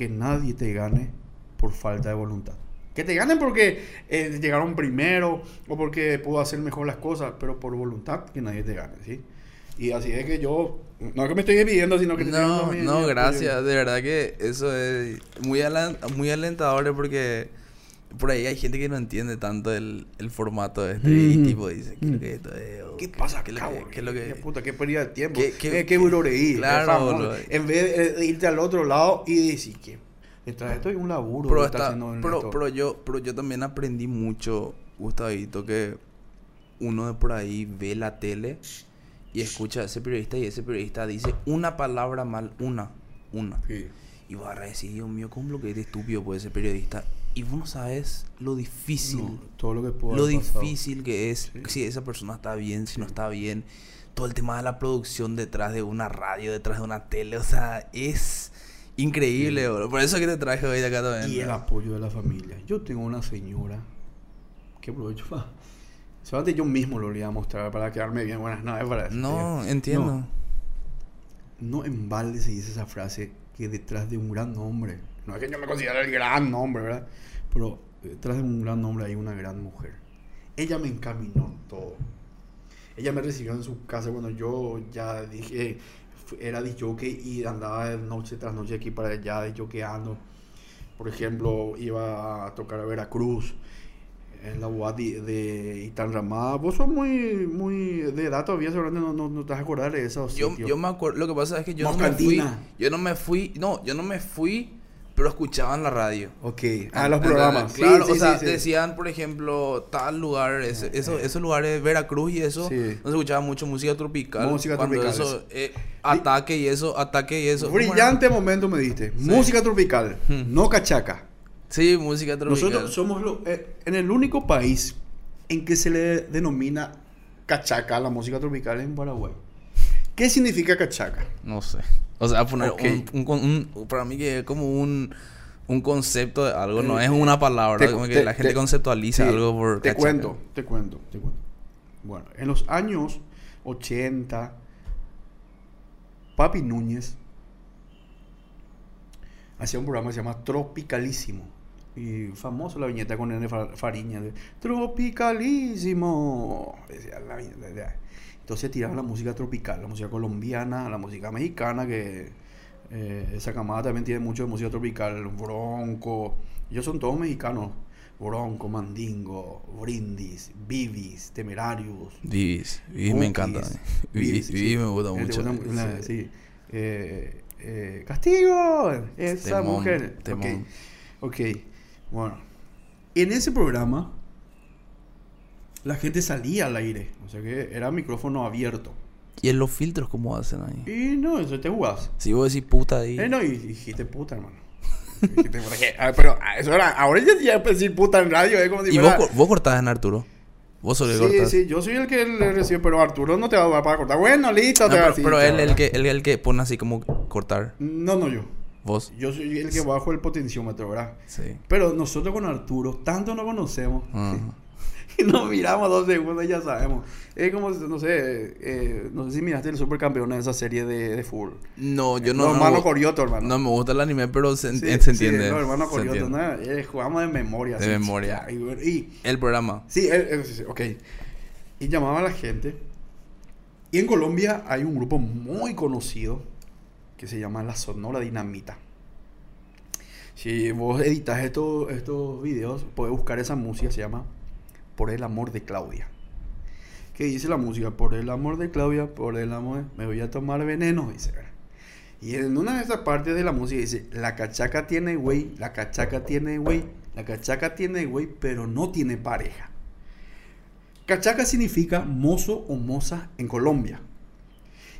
que nadie te gane por falta de voluntad. Que te ganen porque eh, llegaron primero o porque pudo hacer mejor las cosas, pero por voluntad que nadie te gane, ¿sí? Y así es que yo, no es que me estoy pidiendo, sino que te No, no, gracias. De verdad que eso es muy alentador porque por ahí hay gente que no entiende tanto el, el formato este y tipo dice, ¿qué es lo Mm. que es esto? es? O ¿Qué pasa ¿Qué es que- qué es lo que- ¿Qué puta, qué pérdida de tiempo? ¿Qué- ¿Qué, qué- qué, buroreí? Claro, Es boludo. En vez de, de irte al otro lado y decir que detrás de esto hay un laburo Pero, está pero, pero yo, pero yo también aprendí mucho, Gustavito, que uno de por ahí ve la tele y escucha a ese periodista y ese periodista dice una palabra mal, una, una. Sí. Y vas a decir, Dios mío, ¿cómo lo que es de estúpido puede ser periodista? Y vos no sabes lo difícil, No, todo lo que pudo lo pasado. difícil que es Sí. si esa persona está bien, si no está bien. Todo el tema de la producción detrás de una radio, detrás de una tele, o sea, es increíble, bro. Por eso que te traje hoy de acá también. Y el apoyo de la familia. Yo tengo una señora que aprovecho para... Solamente yo mismo lo voy a mostrar para quedarme bien. Buenas noches para eso. No, No, entiendo. No en balde se dice esa frase que detrás de un gran hombre, no es que yo me considere el gran hombre, ¿verdad? Pero detrás de un gran hombre hay una gran mujer. Ella me encaminó en todo. Ella me recibió en su casa cuando yo ya dije, era de jockey y andaba de noche tras noche aquí para allá de jockeyando. Por ejemplo, iba a tocar a Veracruz, en la UAD de, de Itanramá. Vos sos muy, muy de edad todavía, seguramente no, no, no te vas a acordar de esos Yo, sitios. yo me acuerdo, lo que pasa es que yo no me fui, yo no me fui, no, yo no me fui, pero escuchaba en la radio. Ok, ah, los programas. Claro, Sí, o sí, sea, sí, decían, por ejemplo, tal lugar, ese- eso, esos lugares, Veracruz y eso, Sí. no se escuchaba mucho música tropical. Música tropical, Eso, eh, ataque y eso, ataque y eso. Brillante momento me diste. Música tropical, Hmm. no cachaca. Sí, música tropical. Nosotros somos lo- eh, en el único país en que se le denomina cachaca la música tropical en Paraguay. ¿Qué significa cachaca? No sé. O sea, poner un, un con- un- para mí que es como un, un concepto de algo, no Eh, es una palabra, te- como que te- la gente te- conceptualiza algo por Te cuento, te cuento, te cuento. Bueno, en los años 80, Papi Núñez hacía un programa que se llama Tropicalísimo. Y famoso la viñeta con N. Fa- Fariña de Tropicalísimo. Decía la viñeta. Entonces tiraban la música tropical, la música colombiana, la música mexicana, que eh, esa camada también tiene mucho de música tropical, Bronco. Ellos son todos mexicanos. Bronco, Mandingo, Brindis, Vivis, Temerarios. Vivis, Vivis me encanta. Vivis, Vivis, sí. Vivis me gusta mucho. sí. sí. Eh, eh, Castigo, esa Temón, mujer. temón. Ok, ok. Bueno, en ese programa la gente salía al aire, o sea que era micrófono abierto. ¿Y en los filtros cómo hacen ahí? Y no, eso te jugás. Si vos decís puta ahí. Eh, no, y dijiste puta, hermano. Dijiste ah, pero ah, eso era, ahora ya decir puta en radio, es como si ¿Y vos, fuera- cor- vos cortás en Arturo? ¿Vos solés Sí, cortar? sí, yo soy el que le recibe, pero Arturo no te va a dar para cortar. Bueno, listo, No, te va a pero, decir, pero él el que, él el que pone así como cortar. No, no yo. ¿Vos? Yo soy el que bajo el potenciómetro, ¿verdad? Sí. Pero nosotros con Arturo, tanto nos conocemos. Ajá. Y nos miramos dos segundos y ya sabemos. Es como, no sé, eh, no sé si miraste el supercampeón de esa serie de, de fútbol. No, yo no. Los no, hermanos Corioto, hermano. no me gusta el anime, pero se, Sí, se entiende. se Corioto. ¿no? Eh, jugamos de memoria. De así, memoria. Y, El programa. sí, sí, sí, ok. Y llamaba a la gente. Y en Colombia hay un grupo muy conocido que se llama La Sonora Dinamita. Si vos editas estos, estos videos, podés buscar esa música, se llama Por el amor de Claudia. ¿Qué dice la música? Por el amor de Claudia, por el amor, me voy a tomar veneno, dice. Y en una de esas partes de la música dice, la cachaca tiene güey, la cachaca tiene güey, la cachaca tiene güey, pero no tiene pareja. Cachaca significa mozo o moza en Colombia.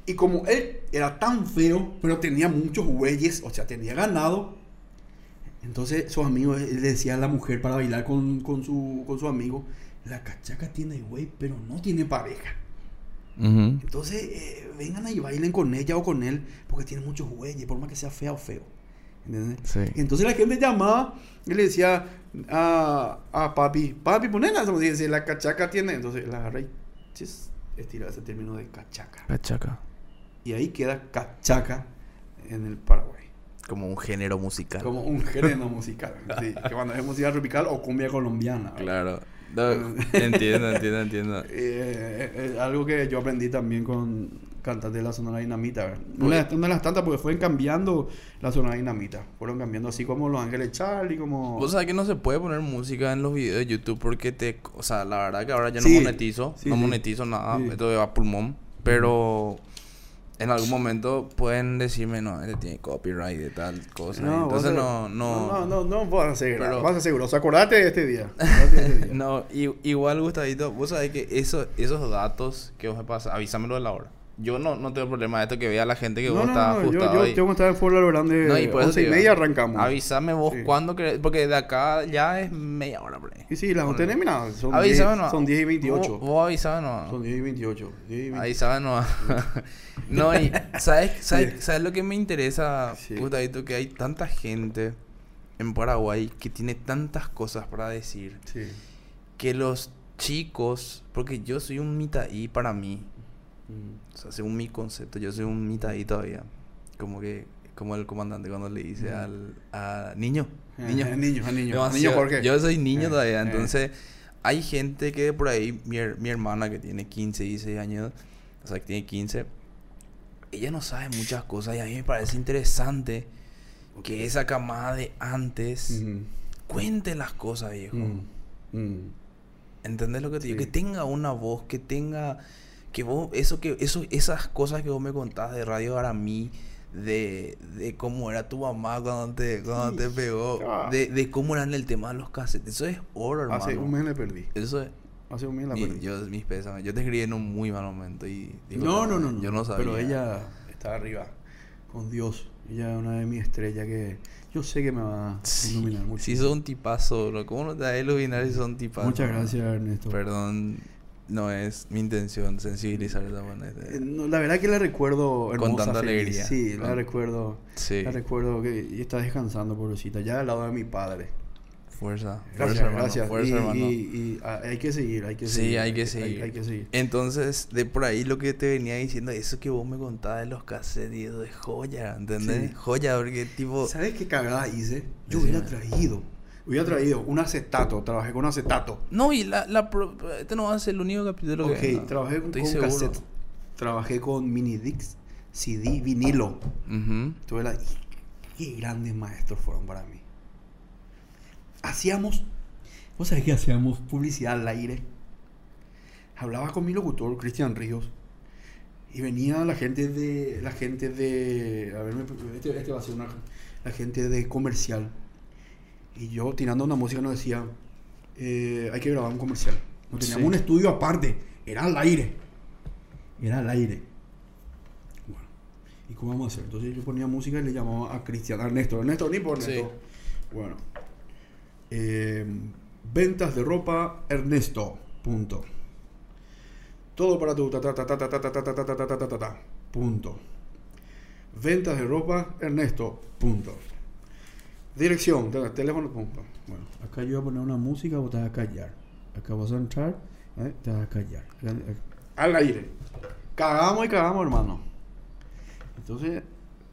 Y como él era tan feo, pero tenía muchos güeyes, o sea, tenía ganado, entonces sus amigos le decía a la mujer para bailar con, con su, con su amigo, la cachaca tiene güey, pero no tiene pareja. Entonces, eh, vengan ahí y bailen con ella o con él, porque tiene muchos güeyes, por más que sea fea o feo. ¿entendés? Sí. Y entonces la gente llamaba y le decía a, a papi, papi, ponela. Como dice, la cachaca tiene. Entonces la agarra y estira ese término de cachaca. Cachaca. Y ahí queda cachaca en el Paraguay. Como un género musical. Como un género musical. Sí, que cuando es música tropical o cumbia colombiana. ¿verdad? Claro. No, entiendo, entiendo, entiendo. Eh, algo que yo aprendí también con cantantes de la Sonora Dinamita. Una, de las- tantas, porque fueron cambiando la Sonora Dinamita. Fueron cambiando así como Los Ángeles Charlie, como... Vos sabés que no se puede poner música en los videos de YouTube porque te... O sea, la verdad que ahora ya no Sí. monetizo. Sí, no monetizo nada. Esto va a pulmón. Pero... En algún momento pueden decirme, no, él tiene copyright de tal cosa. No, Entonces vos- no, no... no, no, no, vas a ser, Pero- vas a ser grosso. Acordate de este día. de este día. No, i- igual Gustavito, vos sabés que eso, esos datos que vos me pasas, avísamelo de la hora. Yo no, no tengo problema de esto que vea la gente que No, vos no, estás no, yo, yo tengo que estar en Fort Grande No, y por eso once te y digo, media arrancamos. Avísame vos Sí. cuándo querés, porque de acá ya es media hora por ahí. Y sí, las once Ponele. mira, son Avísame 10, nomás. son 10 y 28. Vos, vos avísame nomás. Son 10 y 28. 10 y 28. Avísame nomás. no, y ¿sabes, sabes, ¿sabes lo que me interesa, Sí. Gustavito? Que hay tanta gente en Paraguay que tiene tantas cosas para decir. Sí. que los chicos, porque yo soy un mitaí para mí, Mm. o sea, según mi concepto, yo soy un mitaí todavía, como que, como el comandante cuando le dice Mm. al a niño, Eh, niño, eh, niño, niño. Niño yo soy niño Eh, todavía, eh. entonces hay gente que por ahí, mi, mi hermana que tiene 15, 16 años, o sea, que tiene 15, ella no sabe muchas cosas y a mí me parece interesante que esa camada de antes Mm. cuente las cosas, viejo. Mm. Mm. ¿Entendés lo que te digo? Sí. Que tenga una voz, que tenga. Que vos, eso que, eso, esas cosas que vos me contás de Radio Aramí, de, de cómo era tu mamá cuando te, cuando te pegó, Ah. de, de cómo eran el tema de los cassettes. Eso es oro, hermano. Hace un mes le perdí. Eso es. Hace un mes la perdí. yo, mis pésames. Yo te escribí en un muy mal momento y. digo, no, no, no, no. Yo no sabía. Pero ella está arriba. Con Dios. Ella es una de mis estrellas que yo sé que me va a Sí, iluminar mucho. Si sos un tipazo, bro. ¿Cómo no te vas a iluminar si sos un tipazo? Muchas gracias, Ernesto. Perdón, no es mi intención sensibilizar de esa Eh, manera. no, la verdad que la recuerdo hermosa, tanta feliz. alegría. Sí, la Con- recuerdo. Sí. La recuerdo que está descansando, pobrecita, ya al lado de mi padre. Fuerza, Gracias, fuerza, hermano. gracias. Fuerza, y, hermano. y- y, ah, hay que seguir, hay que Sí, seguir. hay que seguir. Hay, que seguir. Entonces, de por ahí lo que te venía diciendo, eso que vos me contabas de los cassettes, de joya, ¿entendés? Sí. Joya, porque tipo... ¿Sabes qué cagada hice? Yo Decime. hubiera traído. Hubiera traído un acetato, trabajé con acetato. No, y la, la pro- este no va a ser el único capítulo ok, que... no. trabajé con, con cassette. Trabajé con mini discs, CD, vinilo. Tuve la... Qué grandes maestros fueron para mí. Hacíamos... ¿Vos sabés qué hacíamos? Publicidad al aire. Hablaba con mi locutor, Cristian Ríos. Y venía la gente de... La gente de... A ver, este, este va a ser una... La gente de comercial. Y yo tirando una música nos decía... eh, hay que grabar un comercial. No teníamos Sí. un estudio aparte. Era al aire. Era al aire. Bueno, ¿y cómo vamos a hacer? Entonces yo ponía música y le llamaba a Cristian, Ernesto. Ernesto, ni por Sí. Ernesto. Bueno. Eh, ventas de ropa, Ernesto. Punto. Todo para tu ta ta ta ta ta ta ta ta ta ta ta ta ta ta. Punto. Ventas de ropa, Ernesto. Punto. Dirección, te- teléfono. Bueno, acá yo voy a poner una música, vos te vas a callar. Acá vas a entrar, ¿eh? te vas a callar. Acá- acá- Al aire. Cagamos y cagamos, hermano. Entonces,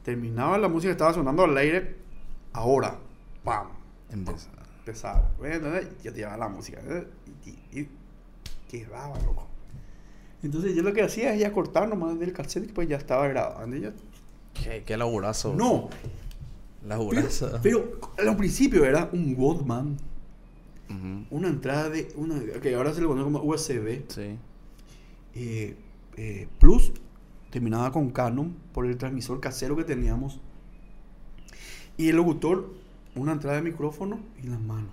terminaba la música, estaba sonando al aire. Ahora, ¡pam! Empezaba. Bueno, ¿eh? yo te llevaba la música. Y, y, quedaba, loco. Entonces, yo lo que hacía es ya cortar nomás del cassette, pues ya estaba yo- Qué, qué laburazo. No, pero, Laburazo. pero al principio era un Walkman, una entrada de. Una, que ahora se le conoce como USB. Sí. eh, eh, Plus terminaba con Canon por el transmisor casero que teníamos. Y el locutor, una entrada de micrófono y las manos.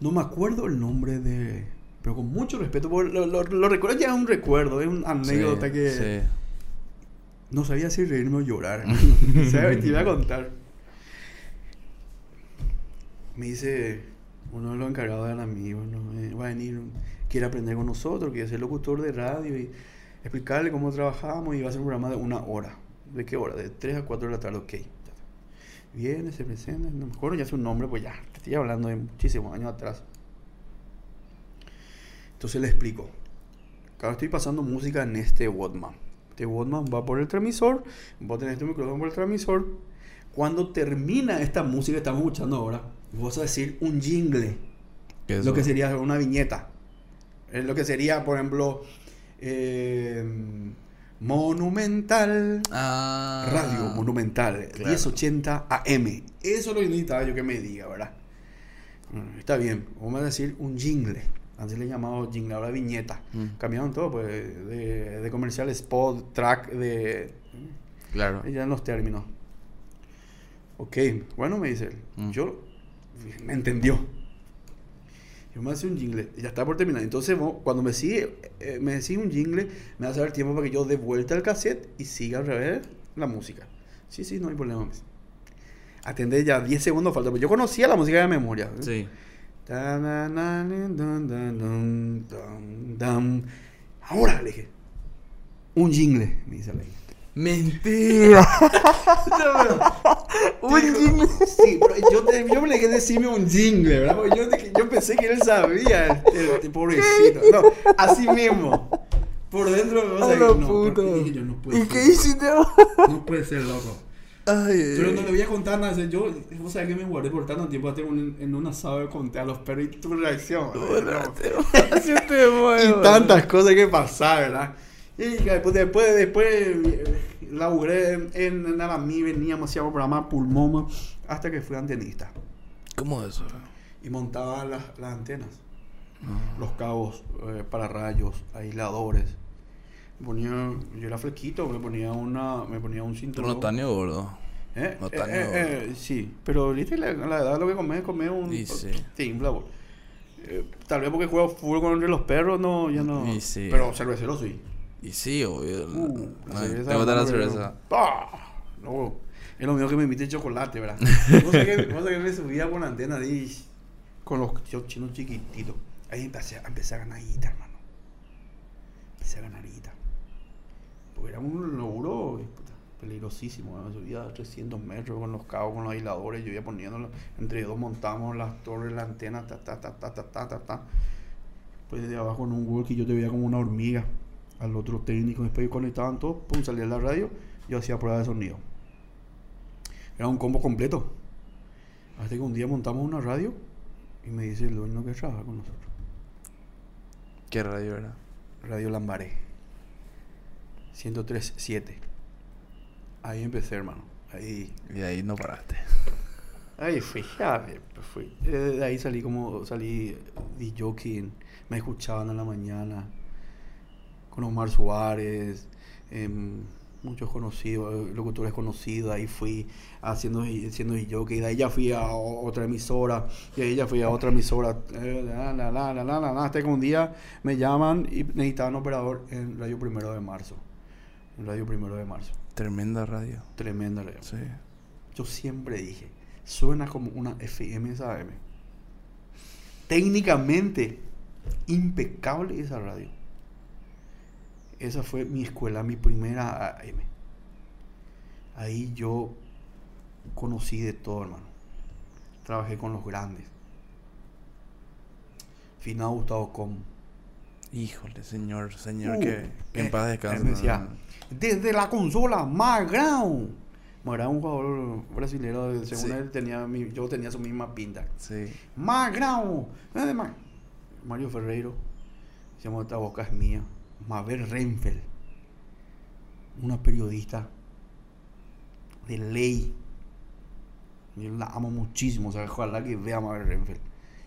No me acuerdo el nombre de. Pero con mucho respeto, porque lo, lo- lo recuerdo ya es un recuerdo, es una anécdota Sí, que. sí. No sabía si reírme o llorar. ¿Sabes? Te iba a contar. Me dice uno de los encargados de amigos, ¿no? Eh, va a venir, quiere aprender con nosotros, quiere ser locutor de radio y explicarle cómo trabajamos y va a ser un programa de una hora. ¿De qué hora? De 3 a 4 de la tarde, ok. Viene, se presenta, no me acuerdo ya su nombre, pues ya, te estoy hablando de muchísimos años atrás. Entonces le explico. Claro, estoy pasando música en este Walkman. Este Walkman va por el transmisor, va a tener este micrófono por el transmisor. Cuando termina esta música que estamos escuchando ahora, vas a decir un jingle. ¿Qué es Lo que sería una viñeta. Es lo que sería, por ejemplo, eh, Monumental. Ah. Radio Monumental, claro. 1080 AM. Eso es lo que necesitaba yo que me diga, ¿verdad? Está bien, vamos a decir un jingle. Antes le llamado jingle, ahora viñeta. Mm. Cambiaron todo, pues, de, de comercial, spot, track, de... Claro. Ya en los términos. Ok, bueno, me dice él. Mm. Yo, me entendió. Yo me hace un jingle, ya está por terminar. Entonces, cuando me sigue, eh, me decís un jingle, me a dar tiempo para que yo dé vuelta al cassette y siga al revés la música. Sí, sí, no hay problema. Atendé ya 10 segundos falta, pero yo conocía la música de memoria. ¿eh? Sí. Ahora le dije, un jingle, me dice la. Mentira. Un jingle. Sí, pero yo, te- yo me le dije decirme un jingle, ¿verdad? Porque yo, yo pensé que él sabía, el, el- el pobrecito. No, así mismo. Por dentro, o sea, A la no, puta. pero dije yo, no puede ¿Y ser. qué hiciste? No puede ser, loco. Ay, Pero no le voy a contar nada. o sea, Yo, vos sabés que me guardé por tanto tiempo hasta en, en un asado conté a los perros y tu reacción. y tantas cosas que pasar, ¿verdad? Y después, después, después eh, laburé en, en nada mí, veníamos hacia un programa Pulmoma hasta que fui antenista ¿Cómo eso? y montaba las, las antenas, los cabos eh, para rayos, aisladores. Ponía, yo era fresquito, me ponía una, me ponía un cinturón. ni gordo. ¿Eh? No Eh, tan eh, gordo. eh, sí, pero viste la, la edad lo que un... Y sí. Sí, un. Eh, tal vez porque juego fútbol con los perros, no, ya no... Y sí. Pero cervecero sí. Y sí, obvio. Uh, la cerveza ¿Te gusta la no, cerveza? ¡Ah! No, es lo mismo que me invite chocolate, ¿verdad? ¿Vos sabés que, me subía por la antena ahí con los chinos chiquititos? Ahí empecé, a- empecé a ganar guita, hermano. Empecé a ganar guita. Porque era un logro peligrosísimo. ¿no? Subía a 300 metros con los cabos, con los aisladores. Yo iba poniéndolo. Entre dos montamos las torres, la antena, ta, ta, ta, ta, ta, ta, ta. Pues de abajo en un walkie yo te veía como una hormiga al otro técnico. Después conectaban todo, pum, salía la radio. Yo hacía pruebas de sonido. Era un combo completo. Hasta que un día montamos una radio y me dice el dueño que trabaja con nosotros. ¿Qué radio era? Radio Lambaré. 103.7. Ahí empecé, hermano. Ahí, Y de ahí no paraste. ahí fui, ya pues fui. Eh, De ahí salí como, salí de jockey, me escuchaban en la mañana. Con Omar Suárez, em, muchos conocidos, eh, locutores conocidos. Ahí fui haciendo, haciendo jockey. De ahí ya fui a otra emisora. Y ahí ya fui a otra emisora. eh, la, la, la, la, la, la, hasta que un día me llaman y necesitaban operador en Radio Primero de Marzo. En Radio Primero de Marzo. Tremenda radio. Tremenda radio. Sí. Yo siempre dije, suena como una FM esa AM. Técnicamente, impecable esa radio. Esa fue mi escuela, mi primera AM. Ahí yo conocí de todo, hermano. Trabajé con los grandes. Finado Gustavo Com. Híjole, señor, señor, Uh, que, que en eh, paz él descanse. Desde la consola, Magrão. Magrão, un jugador brasileño, según Sí. él, tenía, mi- yo tenía su misma pinta. Sí. Magrão. eh, Ma- Mario Ferreiro. Se llama Esta boca es mía. Mabel Renfeld. Una periodista de ley. Yo la amo muchísimo. O sea, ojalá que vea a Mabel Renfeld.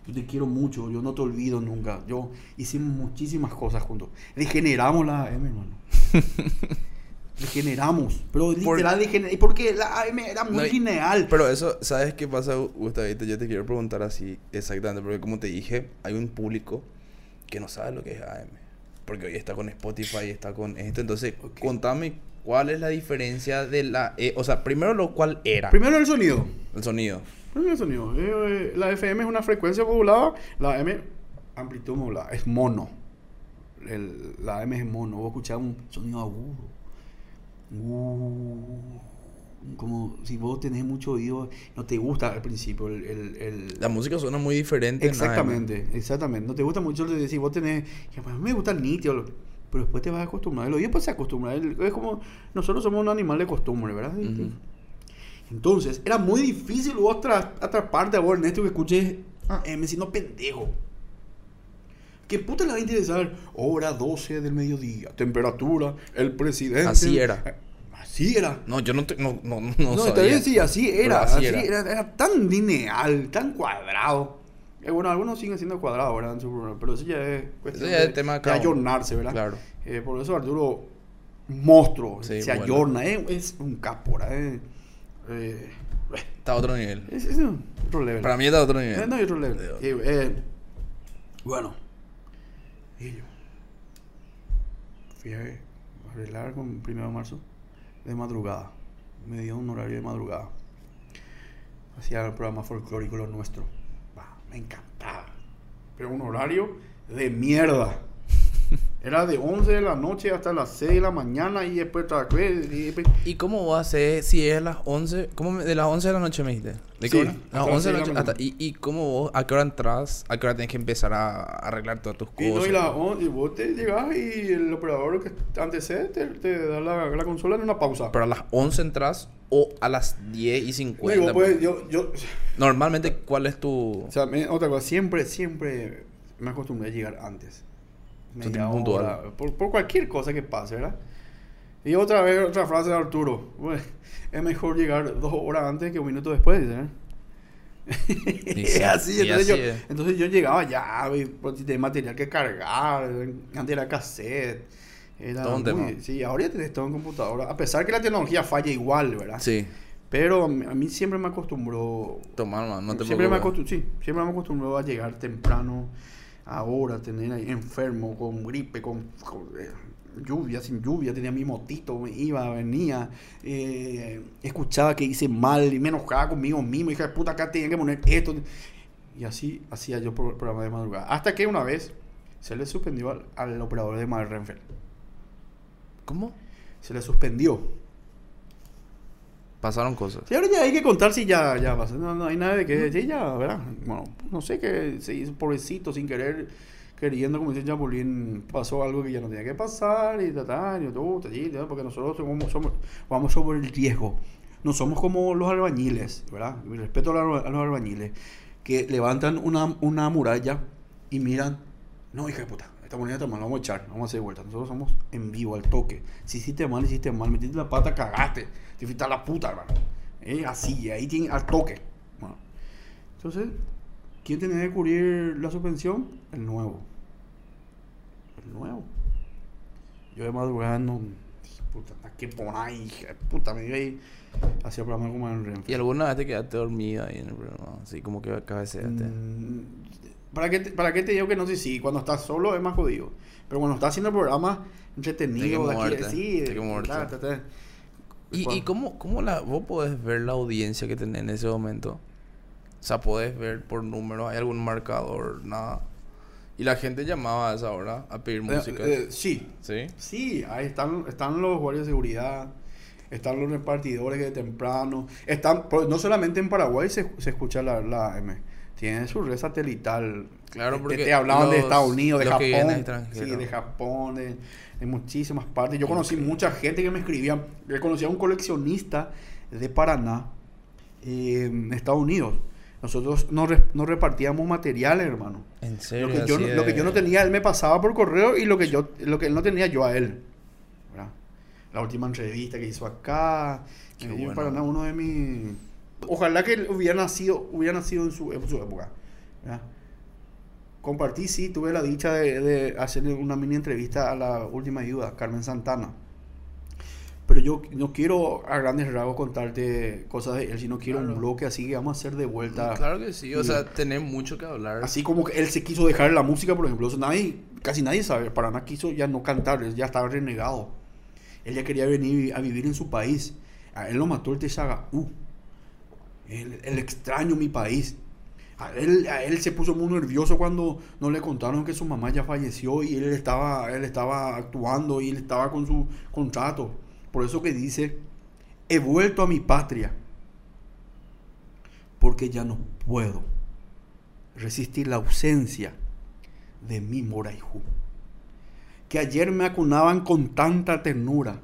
Yo te quiero mucho. Yo no te olvido nunca. Yo hicimos muchísimas cosas juntos. Regeneramos la AM, hermano. Regeneramos. Pero literal, degener- porque la AM era muy No, lineal. Pero eso, ¿sabes qué pasa, Gustavito? Yo te quiero preguntar así exactamente, porque como te dije, hay un público que no sabe lo que es AM. Porque hoy está con Spotify, está con esto. Entonces, contame cuál es la diferencia de la... E- o sea, primero lo cual era Primero el sonido. el sonido. Primero el sonido. Eh, eh, la FM es una frecuencia modulada. La AM, amplitud modulada. Es mono. El- la AM es mono. Vos escuchás un sonido agudo. Uh, como si vos tenés mucho oído, no te gusta al principio el... el- el- La música suena muy diferente. en AM. exactamente, exactamente. No te gusta mucho el de decir, vos tenés, que, "Pues, a mí me gusta el nítido, pero después te vas a acostumbrar. El oído pues se acostumbra. Es como, nosotros somos un animal de costumbre, ¿verdad? Entonces, era muy difícil vos atra- atraparte a vos, Ernesto, que escuches a M siendo pendejo. ¿Qué puta le va a interesar? Hora 12 del mediodía, temperatura, el presidente. Así era. Eh, Así era. No, yo no, te- no, no, no, No, sabía. sí, así era. Así así era. era. Era, tan lineal, tan cuadrado. Eh, bueno, algunos siguen siendo cuadrados, ¿verdad? En su programa, pero eso ya es cuestión Eso ya es tema de de ayornarse, ¿verdad? Claro. Eh, por eso Arturo, monstruo, Sí, se bueno. ayorna, eh, es un capo, ¿verdad? Está a otro nivel. es, es otro level. Para mí está a otro nivel. No hay otro level. De bueno, y yo fui a arreglar con primero de marzo de madrugada. Me dio un horario de madrugada. Hacía el programa folclórico lo nuestro. Me encantaba. Pero un horario de mierda. Era de 11 de la noche hasta las 6 de la mañana y después trabajé. y después- ¿Y cómo vas a hacer si es las 11? ¿Cómo de las 11 de la noche me dijiste? ¿De qué Sí, hora? las 11 de la noche. la hasta- mañana. ¿y, ¿Y cómo vos, a qué hora entras? ¿A qué hora tenés que empezar a arreglar todas tus Y, no, cosas? y, la on- y vos te llegás y el operador que antecede te, te da la, la consola en una pausa. ¿Pero a las 11 entras o a las 10 y No, y 50? vos puedes- yo, yo, Normalmente, ¿cuál es tu...? o sea, me- otra cosa, siempre, siempre me acostumbré a llegar antes. Media hora, por, por cualquier cosa que pase, ¿verdad? Y otra vez, otra frase de Arturo. "Bueno, es mejor llegar dos horas antes que un minuto después, dice, ¿eh? Y así, y entonces, así yo, es. entonces yo llegaba ya, pues, tenía material que cargar, antes era cassette. Era muy-. Sí, ahora ya tenés todo en computadora. A pesar que la tecnología falla igual, ¿verdad? Sí. Pero a mí, siempre me acostumbró. Tomar, man, no te siempre me acostumbró, sí, siempre me acostumbró a llegar temprano, ahora tener ahí enfermo, con gripe, con, con, eh, lluvia, sin lluvia, tenía mi motito, me iba, venía, eh, escuchaba que hice mal y me enojaba conmigo mismo, hija de puta, acá tenía que poner esto. Y así hacía yo por el programa de madrugada. Hasta que una vez se le suspendió al, al operador de Madre Renfeld. ¿Cómo? Se le suspendió. Pasaron cosas. Sí, ahora ya hay que contar si ya, ya pasa. No, no hay nada de que decir ya, ¿verdad? Bueno, no sé que hizo pobrecito sin querer, queriendo, como dice Chapulín, pasó algo que ya no tenía que pasar y tal, y todo, porque nosotros somos, somos, vamos sobre el riesgo. No somos como los albañiles, ¿verdad? Mi respeto a, los- a los albañiles, que levantan una, una muralla y miran, no, hija de puta, esta muralla está mal, la vamos a echar, vamos a hacer vuelta. Nosotros somos en vivo, al toque. Si hiciste mal, hiciste mal, metiste la pata, cagaste, te fuiste a la puta, hermano. Eh, así, ahí tiene, al toque. Bueno, entonces, ¿quién tenía que cubrir la suspensión? El nuevo. El nuevo. Yo de madrugada no. Puta, ¿hasta qué por ahí? hija Puta, me iba ahí. Hacía programa como en Renfe. ¿Y alguna vez te quedaste dormida ahí en el programa? Así como que cabeceaste. Mm, ¿Para qué, te, ¿Para qué te digo que no sé? Sí, cuando estás solo es más jodido. Pero cuando estás haciendo programas entretenidos, sí, ta, ta, ta. ¿Y, y cómo, cómo la, vos podés ver la audiencia que tenés en ese momento? O sea, podés ver por números, ¿hay algún marcador? Nada. Y la gente llamaba a esa hora a pedir Eh, música. eh, sí, ¿Sí? Sí, ahí están, están los guardias de seguridad, están los repartidores que de temprano, están, no solamente en Paraguay se, se escucha la, la AM, tienen su red satelital. Claro, Te- porque te, hablaban de Estados Unidos, de Japón, sí, de Japón, de, de muchísimas partes. Yo conocí mucha gente que me escribía, yo conocí a un coleccionista de Paraná, eh, en Estados Unidos. Nosotros nos, re- nos repartíamos materiales, hermano. En serio. Lo que, yo, no- lo que yo no tenía, él me pasaba por correo y lo que yo lo que él no tenía, yo a él. ¿verdad? La última entrevista que hizo acá. Qué dio bueno. para nada uno de mis... Ojalá que él hubiera nacido, hubiera nacido en su, en su época. ¿verdad? Compartí, sí, tuve la dicha de, de hacerle una mini entrevista a la última ayuda, Carmen Santana. Pero yo no quiero a grandes rasgos contarte cosas de él, sino quiero un Claro. bloque así que vamos a hacer de vuelta. Claro que sí, o Y- sea, tenés mucho que hablar. Así como que él se quiso dejar la música, por ejemplo. O sea, nadie, casi nadie sabe. Paraná quiso ya no cantar, ya estaba renegado. Él ya quería venir a vivir en su país. A él lo mató el Tesagaú. Él, él extraño mi país. A él, él se puso muy nervioso cuando no le contaron que su mamá ya falleció y él estaba, él estaba actuando y él estaba con su contrato. Por eso que dice, He vuelto a mi patria porque ya no puedo resistir la ausencia de mi Moraijú, que ayer me acunaban con tanta ternura,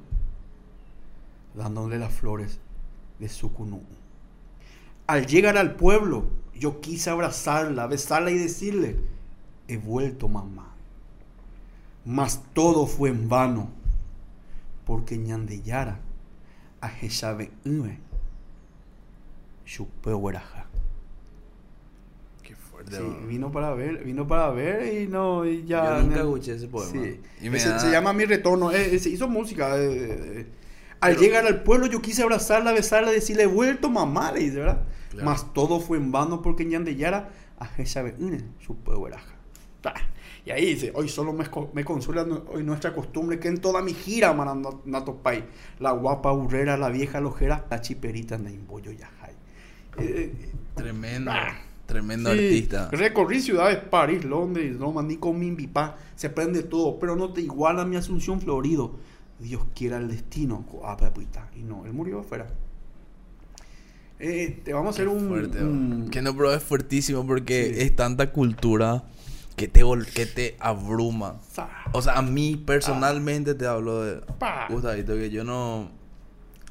dándole las flores de su. Al llegar al pueblo, yo quise abrazarla, besarla y decirle, he vuelto mamá. Mas todo fue en vano, porque ñandeyara a. Qué fuerte. Sí, vino para ver, vino para ver y no, y ya. Yo nunca escuché ese poema. Sí. Y me Ese- da- Se llama Mi Retorno. eh, eh, se hizo música. eh, eh, eh. Al Pero- llegar al pueblo, yo quise abrazarla, besarla, decirle, he vuelto mamá, le dice, ¿verdad? Claro. Mas todo fue en vano porque Ñandeyara a Une, su pueberaja. Ta. Y ahí dice, hoy solo me, consuela hoy nuestra costumbre que en toda mi gira, Manatopay, la guapa burrera, la vieja lojera, la chiperita en Imboyo Yajay. Eh, Tremendo. Ah. Tremendo Sí, artista. Recorrí ciudades, París, Londres, Roma, ni con mi pipá. Se prende todo, pero no te iguala mi Asunción Florido. Dios quiera el destino. Ah. Y no, él murió afuera. Eh, te vamos a hacer un. Fuerte, un-. Que no, pero es fuertísimo porque Sí. es tanta cultura que te, que te abruma. O sea, a mí personalmente te hablo de Pa. Gustavito, que yo no.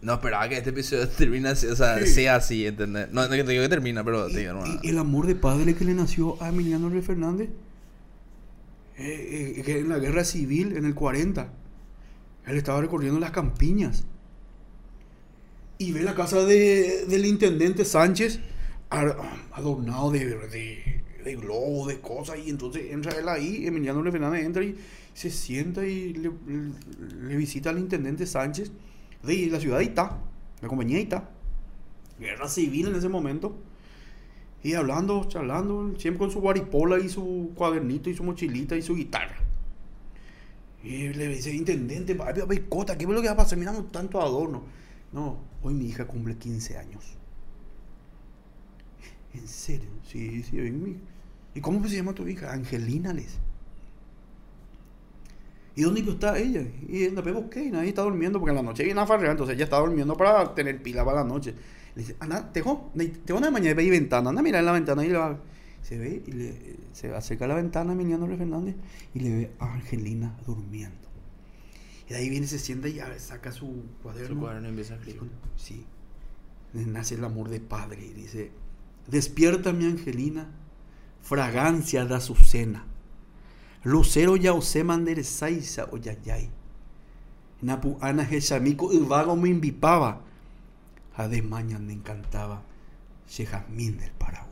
No esperaba que este episodio termine así, o sea, Sí. sea así, ¿entendés? No, no te digo que termina, pero Y, digo, no, y el amor de padre que le nació a Emiliano Rey Fernández. eh, eh, que en la guerra civil, en el 40. Él estaba recorriendo las campiñas. Y ve la casa de- del intendente Sánchez adornado de, de, de globos, de cosas. Y entonces entra él ahí, Emiliano Fernández entra y se sienta y le, visita al intendente Sánchez de la ciudad de Itá, la compañía de Itá. Guerra civil en ese momento. Y hablando, charlando, siempre con su guaripola y su cuadernito y su mochilita y su guitarra. Y le dice, intendente, cota, ¿qué es lo que va a pasar? Miramos tanto adorno. No, hoy mi hija cumple 15 años. ¿En serio? Sí, sí, hoy mi... ¿Y cómo se llama tu hija? Angelina les. ¿Y dónde está ella? Y en la busqué y nadie está durmiendo porque en la noche viene a farrear, entonces ella está durmiendo para tener pila para la noche. Le dice, anda, te te una mañana y ventana, anda a mirar en la ventana y le va. Se ve y le, se acerca a la ventana Emiliano Rey Fernández y le ve a Angelina durmiendo. Y de ahí viene, se sienta y saca su cuaderno. Su cuaderno empieza a escribir. Sí. Nace el amor de padre y dice, despierta mi Angelina, fragancia de azucena, lucero ya ose manderezaisa o yayay. Napu ana hechamico y vago me invipaba, ademaña me encantaba, Jazmín del Paraguay.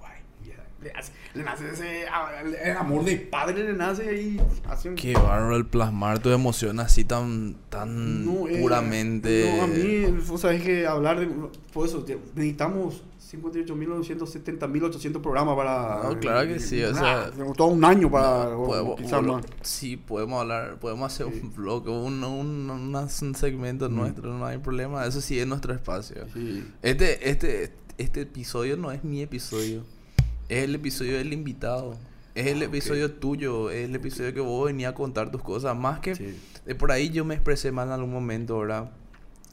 Le, hace- le nace ese ah, el amor de padre, le nace ahí. Hace un- Qué bárbaro el plasmar tu emoción así tan, tan No, eh, puramente. No, a mí, vos sabés que hablar de. Por eso, necesitamos 58.970, 1.800 programas para. No, claro que sí, o Ah, sea- tenemos todo un año para. o- Podemos, o quizás más. sí, podemos hablar, podemos hacer Sí. un blog, un, un, una- un segmento Mm. nuestro, no hay problema, eso sí es nuestro espacio. Sí. Este, este, este episodio no es mi episodio, es el episodio del invitado, es el Ah, episodio tuyo, es el episodio que vos venías a contar tus cosas, más que Sí. por ahí yo me expresé mal en algún momento, ¿verdad?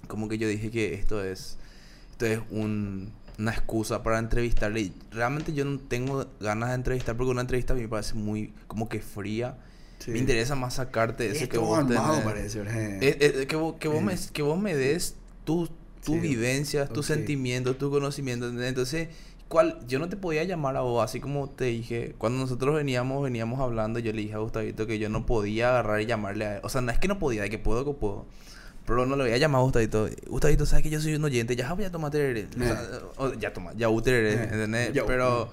Como que yo dije que esto es, esto es un- una excusa para entrevistarle. Y realmente yo no tengo ganas de entrevistar porque una entrevista a mí me parece muy como que fría. Sí. Me interesa más sacarte ese Es que vos armado, parece. Eh, eh, que, vos, que, vos me, que vos me des tus tus Sí. vivencias, tus Ok. sentimientos, tu conocimiento. ¿entendés? Entonces, ¿cuál? yo no te podía llamar a vos, así como te dije, cuando nosotros veníamos, veníamos hablando, yo le dije a Gustavito que yo no podía agarrar y llamarle a él. O sea, no es que no podía, de que puedo, que puedo. Pero no le voy a llamar a Gustavito. Gustavito, ¿sabes que yo soy un oyente? Ya voy a tomar tereré. O sea, o- ya toma, ya u tereré, Eh, ¿entendés? ya Pero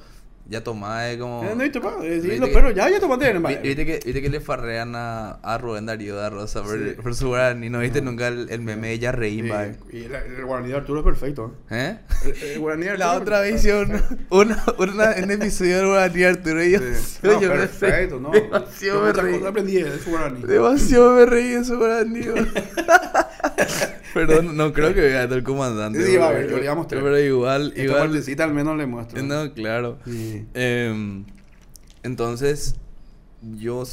ya toma es como... Eh, no, y toca, eh, sí, los perros ya, ya tomaste. Vi- Viste que, viste que le farrean a, a Rubén Darío da Rosa por, Sí. por su guaraní. ¿No viste No. nunca el, el meme de ella reír, Eh, y la- el guaraní de Arturo es perfecto. ¿Eh? El, el guaraní de La Arturo otra es visión, perfecto. una, una, un episodio del guaraní Arturo y yo, Sí. yo No, me perfecto, reí, no. demasiado Yo me otra reí. aprendí de su guaraní. Demasiado me reí de su guaraní. Perdón, no creo que vea el comandante. Sí, va a ver, yo le voy a mostrar. Pero igual, Esta igual. partecita al menos le muestro. No, claro. Sí. Em, entonces, yo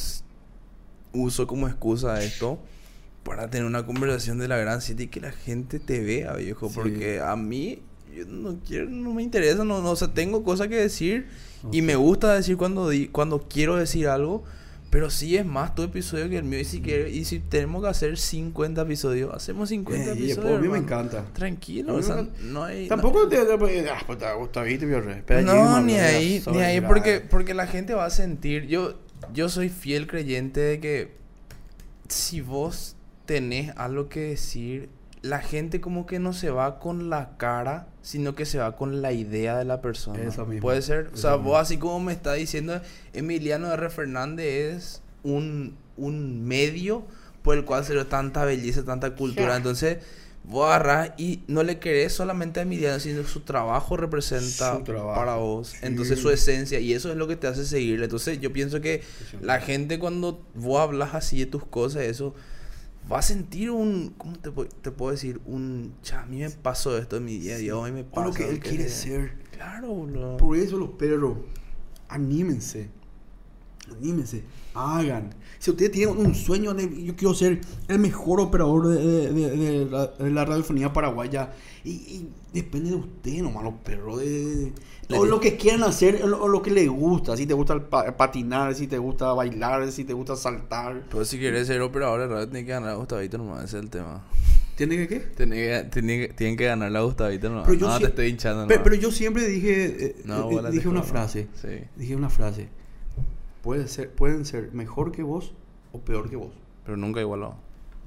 uso como excusa esto para tener una conversación de la Gran City y que la gente te vea, viejo. Sí. Porque a mí, yo no quiero, no me interesa, no, no, o sea, tengo cosas que decir y me gusta decir cuando, di- cuando quiero decir algo. Pero sí es más tu episodio que el mío. Y si, quiere- y si tenemos que hacer 50 episodios, hacemos 50 Eh, episodios. después a mí me encanta. Tranquilo, o sea, me encanta. no hay. Tampoco te, te, ah, pues, te. Pero No, ni ahí, ni ahí, porque, porque la gente va a sentir. Yo, yo soy fiel creyente de que si vos tenés algo que decir, la gente como que no se va con la cara, sino que se va con la idea de la persona. Eso mismo, Puede ser, o sea, mismo. vos así como me está diciendo, Emiliano R. Fernández es un, un medio por el cual se da tanta belleza, tanta cultura. Entonces, vos agarrás y no le querés solamente a Emiliano, sino que su trabajo representa Su trabajo. para vos. Sí. Entonces, su esencia, y eso es lo que te hace seguirle. Entonces, yo pienso que la gente cuando vos hablas así de tus cosas, eso va a sentir un, ¿cómo te, te puedo decir? Un, cha, a mí me pasó esto en mi día a día, hoy me pasa. lo que él quiere ser. Claro, boludo. Por eso los perros, anímense. Anímense, hagan. Si ustedes tienen un sueño de yo quiero ser el mejor operador de, de- de- de la, la radiofonía paraguaya, y, y depende de usted nomás, los perros. De, o lo que quieran hacer, o lo, o lo que les gusta. Si te gusta pa- patinar, si te gusta bailar, si te gusta saltar. Pero si quieres ser operador de radio, tienes que ganar a Gustavito nomás, ese es el tema. ¿Tiene que qué? Tienen que, tienen que, tienen que ganar a Gustavito nomás. Pero yo no, sí- te estoy hinchando. Pero, yo siempre dije, eh, No, eh, dije una frase. Sí. Dije una frase. Puede ser, pueden ser mejor que vos o peor que vos. Pero nunca igualado.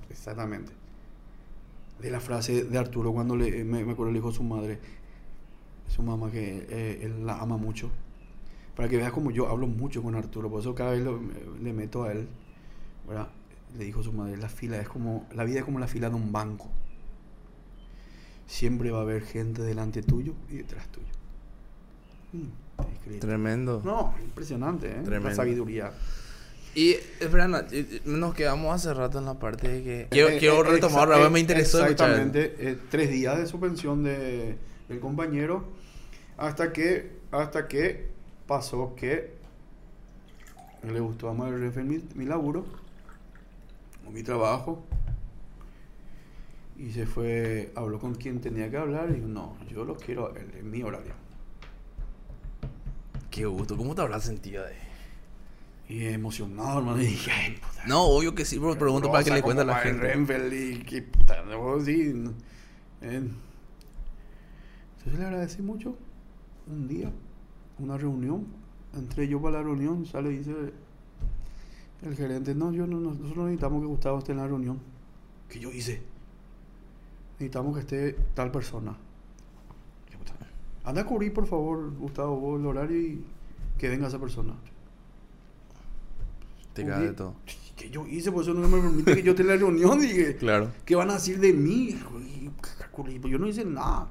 Exactamente. De la frase de Arturo cuando le, me, me acuerdo le dijo a su madre, su mamá que eh, él la ama mucho. Para que veas como yo hablo mucho con Arturo, por eso cada vez lo- le meto a él, ¿verdad? Le dijo su madre, la fila es como, la vida es como la fila de un banco. Siempre va a haber gente delante tuyo y detrás tuyo. Escrito. Tremendo. No, impresionante, ¿eh? La Tremendo. sabiduría. Y, espera, no, eh, nos quedamos hace rato en la parte de que... Quiero, Eh, quiero eh, retomar, eh, me interesó. Exactamente, eh, tres días de suspensión de, del compañero hasta que hasta que pasó que le gustó jefe mi, mi laburo o mi trabajo y se fue, habló con quien tenía que hablar y dijo, no, yo lo quiero a en mi horario. Qué gusto, ¿cómo te habrás sentido de Y emocionado, hermano, y dije, ay, puta. No, obvio que sí, pero pregunto para que le cuente a la gente. Renfeld y que puta, no, sí. Eh, Entonces le agradecí mucho. Un día, una reunión. Entré yo para la reunión, sale y dice el gerente, no, yo no, no- nosotros necesitamos que Gustavo esté en la reunión. ¿Qué yo hice? Necesitamos que esté tal persona. Anda a cubrir, por favor, Gustavo, vos el horario y que venga esa persona. Te cae de todo. ¿Qué yo hice? Por eso no me permite que yo esté en la reunión. Dije, Claro. ¿qué van a decir de mí? Pues yo no hice nada.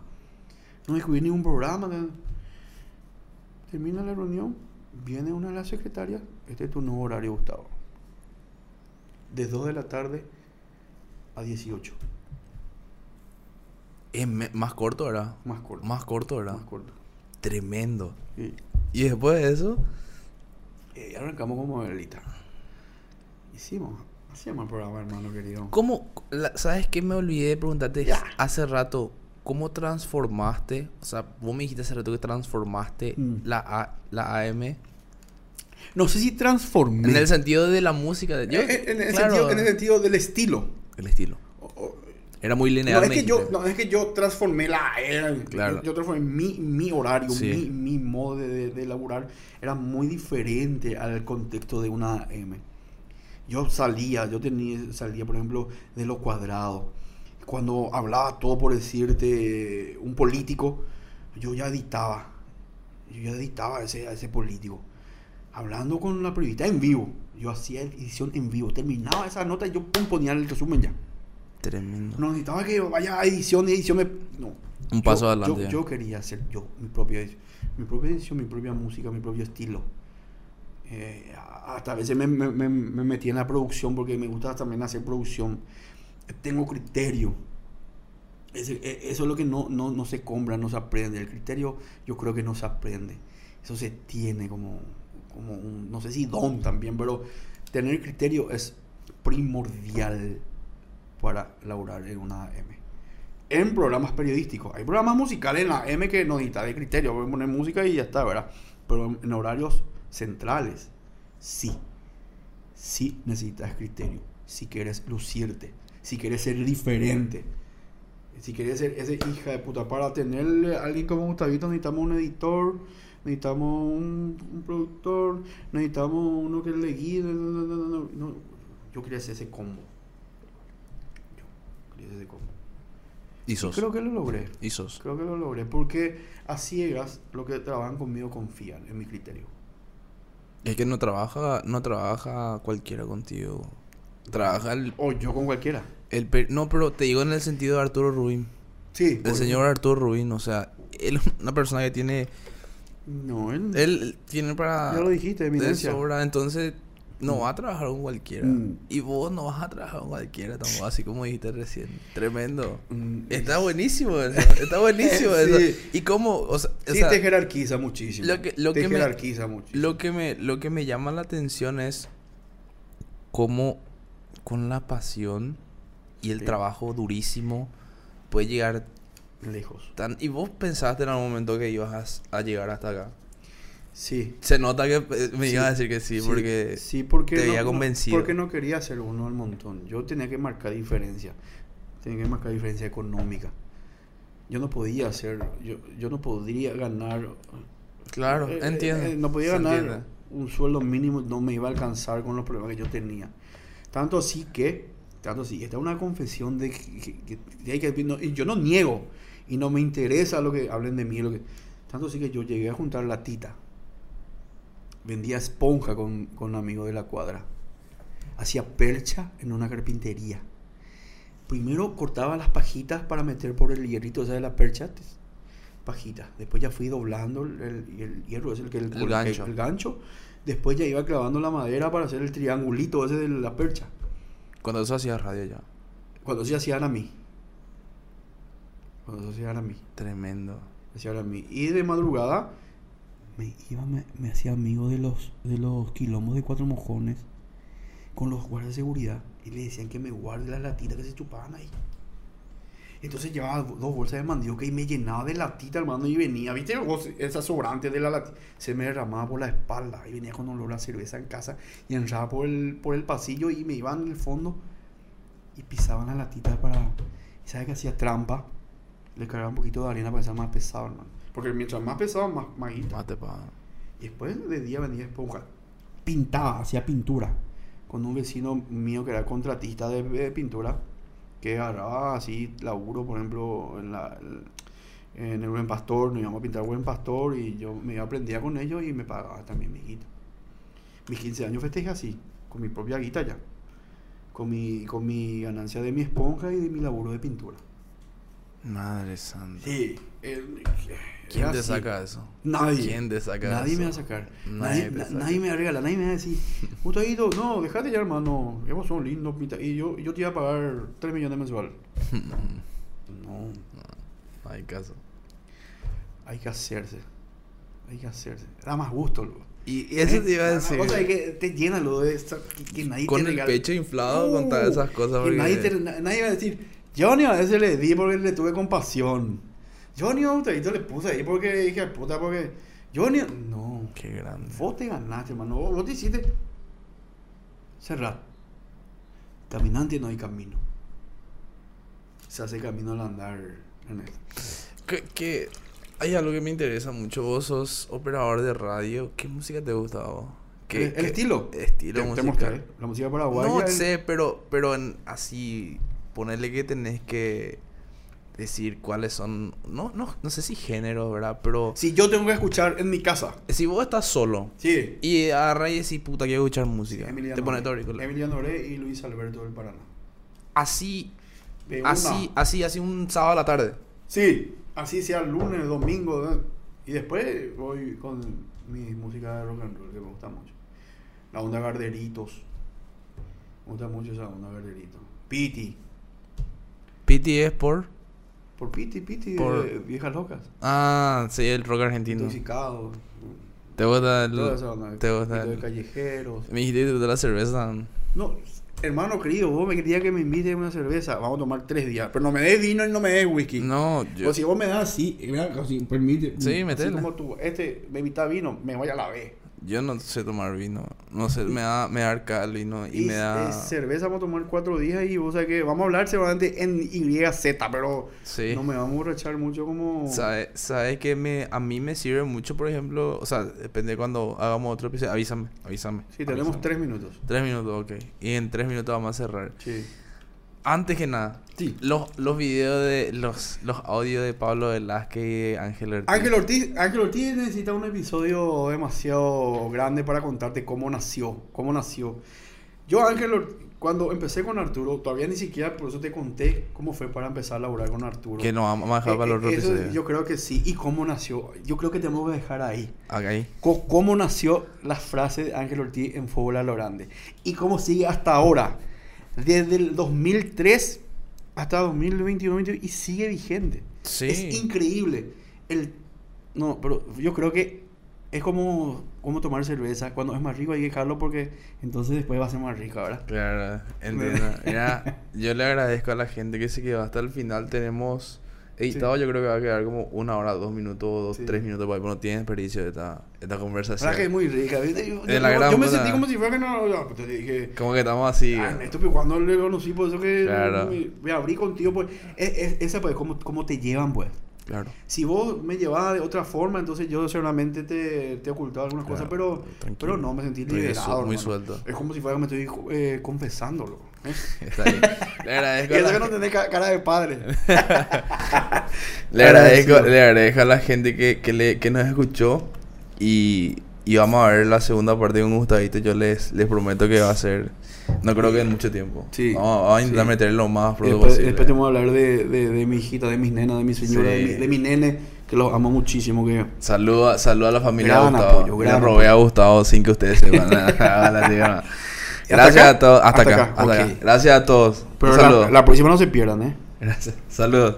No descubrí ningún programa. Termina la reunión. Viene una de las secretarias. Este es tu nuevo horario, Gustavo. De 2 de la tarde a 18. Es más corto, ¿verdad? Más corto. Más corto, ¿verdad? Más corto. Tremendo. Y, Y después de eso, y arrancamos como velita. Hicimos. Hacíamos el programa, hermano querido. ¿cómo? la- ¿Sabes qué me olvidé de preguntarte hace rato? ¿Cómo transformaste? O sea, vos me dijiste hace rato que transformaste Mm. la, A- la AM No sé si transformé. en el sentido de la música. De, yo, Eh, eh, en, el sentido, en el sentido del estilo. el estilo. Era muy lineal. No es, que yo, no, es que yo transformé la era. Claro. Yo, yo transformé mi, mi horario, Sí. mi, mi modo de, de, laburar. Era muy diferente al contexto de una AM. Yo salía, yo tenía, salía, por ejemplo, de lo cuadrado. Cuando hablaba todo por decirte un político, yo ya editaba. Yo ya editaba a ese, a ese político. Hablando con la periodista en vivo. Yo hacía edición en vivo. Terminaba esa nota y yo pum, ponía el resumen ya. Tremendo. No necesitaba que vaya a edición y edición. me- No. Un paso Yo- adelante Yo, quería hacer yo mi propia edición, mi propia edición, mi propia música, mi propio estilo. Eh, a- hasta a veces me, me, me- me metí en la producción porque me gusta también hacer producción. Tengo criterio. E- eso es lo que no, no, no se compra, no se aprende. El criterio yo creo que no se aprende. Eso se tiene como, como un, no sé si don también, pero tener criterio es primordial para laburar en una AM. En programas periodísticos. Hay programas musicales en la AM que no necesitan de criterio. Voy poner música y ya está, ¿verdad? Pero en horarios centrales, sí. Sí necesitas criterio. Si quieres lucirte. Si quieres ser diferente. Si quieres ser esa hija de puta. Para tener a alguien como Gustavito necesitamos un editor necesitamos un, productor, necesitamos uno que le guíe. No, no, no, Yo quería hacer ese combo. ¿Y sos? Creo que lo logré. ¿Y sos? Creo que lo logré. Porque a ciegas, los que trabajan conmigo confían en mi criterio. Es que no trabaja, no trabaja cualquiera contigo. Trabaja el. O yo con cualquiera. el per- no, pero te digo en el sentido de Arturo Rubín. Sí. El señor Arturo Rubín, o sea, él es una persona que tiene. No, él. Él tiene para. ya lo dijiste, de eminencia. sobra, entonces no va a trabajar con cualquiera. Mm. Y vos no vas a trabajar con cualquiera tampoco, así como dijiste recién. Tremendo. Mm, Está buenísimo eso. Está buenísimo Sí. eso. Y cómo, o sea, o Sí, sea, te jerarquiza muchísimo. lo que- lo te que me- jerarquiza muchísimo. lo que me lo que me llama la atención es cómo con la pasión y el Sí. trabajo durísimo puede llegar Lejos. tan y vos pensaste en algún momento que ibas a, a llegar hasta acá. Sí. Se nota que eh, me Sí. ibas a decir que sí, porque sí, porque te no- no- convencido. porque no quería ser uno al montón. Yo tenía que marcar diferencia. Tenía que marcar diferencia económica. Yo no podía hacer, yo, yo no podría ganar. claro, eh, entiendo. eh, no podía ganar entiende. un sueldo mínimo, no me iba a alcanzar con los problemas que yo tenía. Tanto así que, tanto así, esta es una confesión de que, que- que- que hay que- no, y yo no niego y no me interesa lo que hablen de mí. Lo que, tanto así que yo llegué a juntar la tita. Vendía esponja con, con un amigo de la cuadra. Hacía percha en una carpintería. Primero cortaba las pajitas para meter por el hierrito de la percha. Pajitas. Después ya fui doblando el, el- el hierro, es el que el, El gancho. el gancho. Después ya iba clavando la madera para hacer el triangulito ese de la percha. Cuando eso hacía radio ya. Cuando se hacían a mí. Cuando se hacían a mí. Tremendo. hacían a mí. Y de madrugada me iba, me, hacía amigo de los, de los quilombos de cuatro mojones con los guardias de seguridad y le decían que me guarde las latitas que se chupaban ahí. Entonces llevaba dos bolsas de mandioca y me llenaba de latita, hermano, y venía, ¿viste? Esa sobrante de la latita se me derramaba por la espalda y venía con olor a cerveza en casa y entraba por el, por el pasillo y me iban en el fondo y pisaban las latitas para... ¿Y sabes que hacía trampa? Le cargaba un poquito de arena para que sea más pesado, hermano. Porque mientras más pesado, más, más guita. Y después de día venía esponja. Pintaba, hacía pintura. Con un vecino mío que era contratista de, de pintura, que agarraba así laburo, por ejemplo, en, la, en el Buen Pastor, nos íbamos a pintar Buen Pastor y yo me aprendía con ellos y me pagaba también mi guita. Mis 15 años festejé así, con mi propia guita ya. Con mi, con mi ganancia de mi esponja y de mi laburo de pintura. Madre santa. Sí. el- ¿Quién te así. saca eso? Nadie. ¿Quién te saca Nadie eso? me va a sacar. Nadie Nadie, te na- saca. nadie me va a regalar, nadie me va a decir, Gustavito, no, déjate ya, hermano. Ellos son lindos. Y yo, yo te iba a pagar 3 millones mensual. No, Hay caso. hay que hacerse. Hay que hacerse. Da más gusto. Y, eso te iba a decir. O sea, que te llena lo de esta, que, que nadie con te el pecho inflado con todas Uh, esas cosas. que nadie, te- nadie va a decir, Johnny a veces le di porque le tuve compasión. Johnny a Gustavito le puse ahí porque dije, puta, porque. Johnny. No. Qué grande. Vos te ganaste, hermano. Vos, te hiciste cerrar. Caminante no hay camino. Se hace camino al andar en esto. Que, que hay algo que me interesa mucho. Vos sos operador de radio. ¿Qué música te gusta vos? ¿Qué- ¿El, qué- estilo? Estilo Te- te musical. mostré. La música paraguaya. No el- sé, pero, pero en, así, ponerle que tenés que decir cuáles son, no, no, no sé si género, ¿verdad? Pero Si yo tengo que escuchar en mi casa. si vos estás solo Sí. y agarras y decís, puta, quiero escuchar música, Emiliano te pones auricular. Emiliano Oré y Luis Alberto del Paraná. Así, De una. así, así, así un sábado a la tarde. Sí, así sea lunes, domingo. Y después voy con mi música de rock and roll que me gusta mucho. La onda Garderitos. Me gusta mucho esa onda Garderitos. Piti. Piti es por... Por Piti, Piti, Por- de Viejas Locas. Ah, sí, el rock argentino. Intoxicados. ¿Te gusta el... Onda. te gusta el- callejeros. Me dijiste que te la cerveza. No, hermano querido, vos me querías que me invites a una cerveza, vamos a tomar tres días, pero no me des vino y no me des whisky. No, yo. O si vos me das así, mira, así, permite. Sí, así metele. como tú, este me invita vino, me voy a la B. Yo no sé tomar vino. No sé, me da, me da arca el vino y, Y, me da. cerveza vamos a tomar cuatro días y vos sabés que vamos a hablar seguramente en YZ, pero Sí. no me vamos a borrachar mucho como... ¿Sabes sabe que me, a mí me sirve mucho, por ejemplo? O sea, depende de cuando hagamos otro episodio. Avísame, avísame. Sí, tenemos avísame. tres minutos. Tres minutos, ok. Y en tres minutos vamos a cerrar. Sí. Antes que nada, Sí. los, los videos de. Los, los audios de Pablo Velázquez y de Ángel Ortiz. Ángel Ortiz, Ángel Ortiz necesita un episodio demasiado grande para contarte cómo nació, cómo nació. Yo, Ángel Ortiz, cuando empecé con Arturo, todavía ni siquiera por eso te conté cómo fue para empezar a laburar con Arturo. Que nos vamos a dejar Eh, para eh, eso episodio. yo creo que sí. ¿Y cómo nació? Yo creo que tenemos que dejar ahí. Co- ¿Cómo nació la frase de Ángel Ortiz en Fútbol a lo Grande? Y cómo sigue hasta ahora. Desde el 2003 hasta 2021 22, y sigue vigente. Sí. Es increíble. El, no, pero yo creo que es como, como tomar cerveza. Cuando es más rico hay que dejarlo porque entonces después va a ser más rico, ¿verdad? Claro, entiendo. Mira, yo le agradezco a la gente que se quedó hasta el final. Tenemos editado, yo creo que va a quedar como una hora, dos minutos, dos, Sí. tres minutos, porque no tiene desperdicio esta, esta conversación. ¿Verdad que es muy rica? ¿viste? Yo, la gran yo me sentí como si fuera que no... no, te dije... Como que estamos así. Ah, estúpido, cuando le conocí, por eso que Claro. me, me abrí contigo, pues, es, es- esa pues, cómo, cómo te llevan, pues. Claro. Si vos me llevabas de otra forma, entonces yo seguramente te, te ocultaba algunas Claro, cosas, pero, tranquilo. pero no, me sentí liberado. su- muy hermano. suelto. Es como si fuera que me estoy eh, confesándolo. Está bien. Le agradezco, a eso la, que no tenés ca- cara de padre. le agradezco, le agradezco a la gente que, que, le, que nos escuchó. Y, y vamos a ver la segunda parte con Gustavito. Yo les, les prometo que va a ser. No creo que en mucho tiempo. Sí, Vamos, vamos a intentar sí. meterle lo más pronto Después, posible. después te voy a hablar de, de, de mi hijita, de mis nenas, de mi señora, Sí. de, mi, de mi nene, que los amo muchísimo. Que... Saluda, saluda a la familia Gran de Gustavo. apoyo, Le gran robé a apoyo. Gustavo sin que ustedes sepan. Gracias a todos. Hasta, Hasta acá. hasta acá. Gracias a todos. Pero Un la, saludo. la próxima no se pierdan, ¿eh? Gracias. Saludos.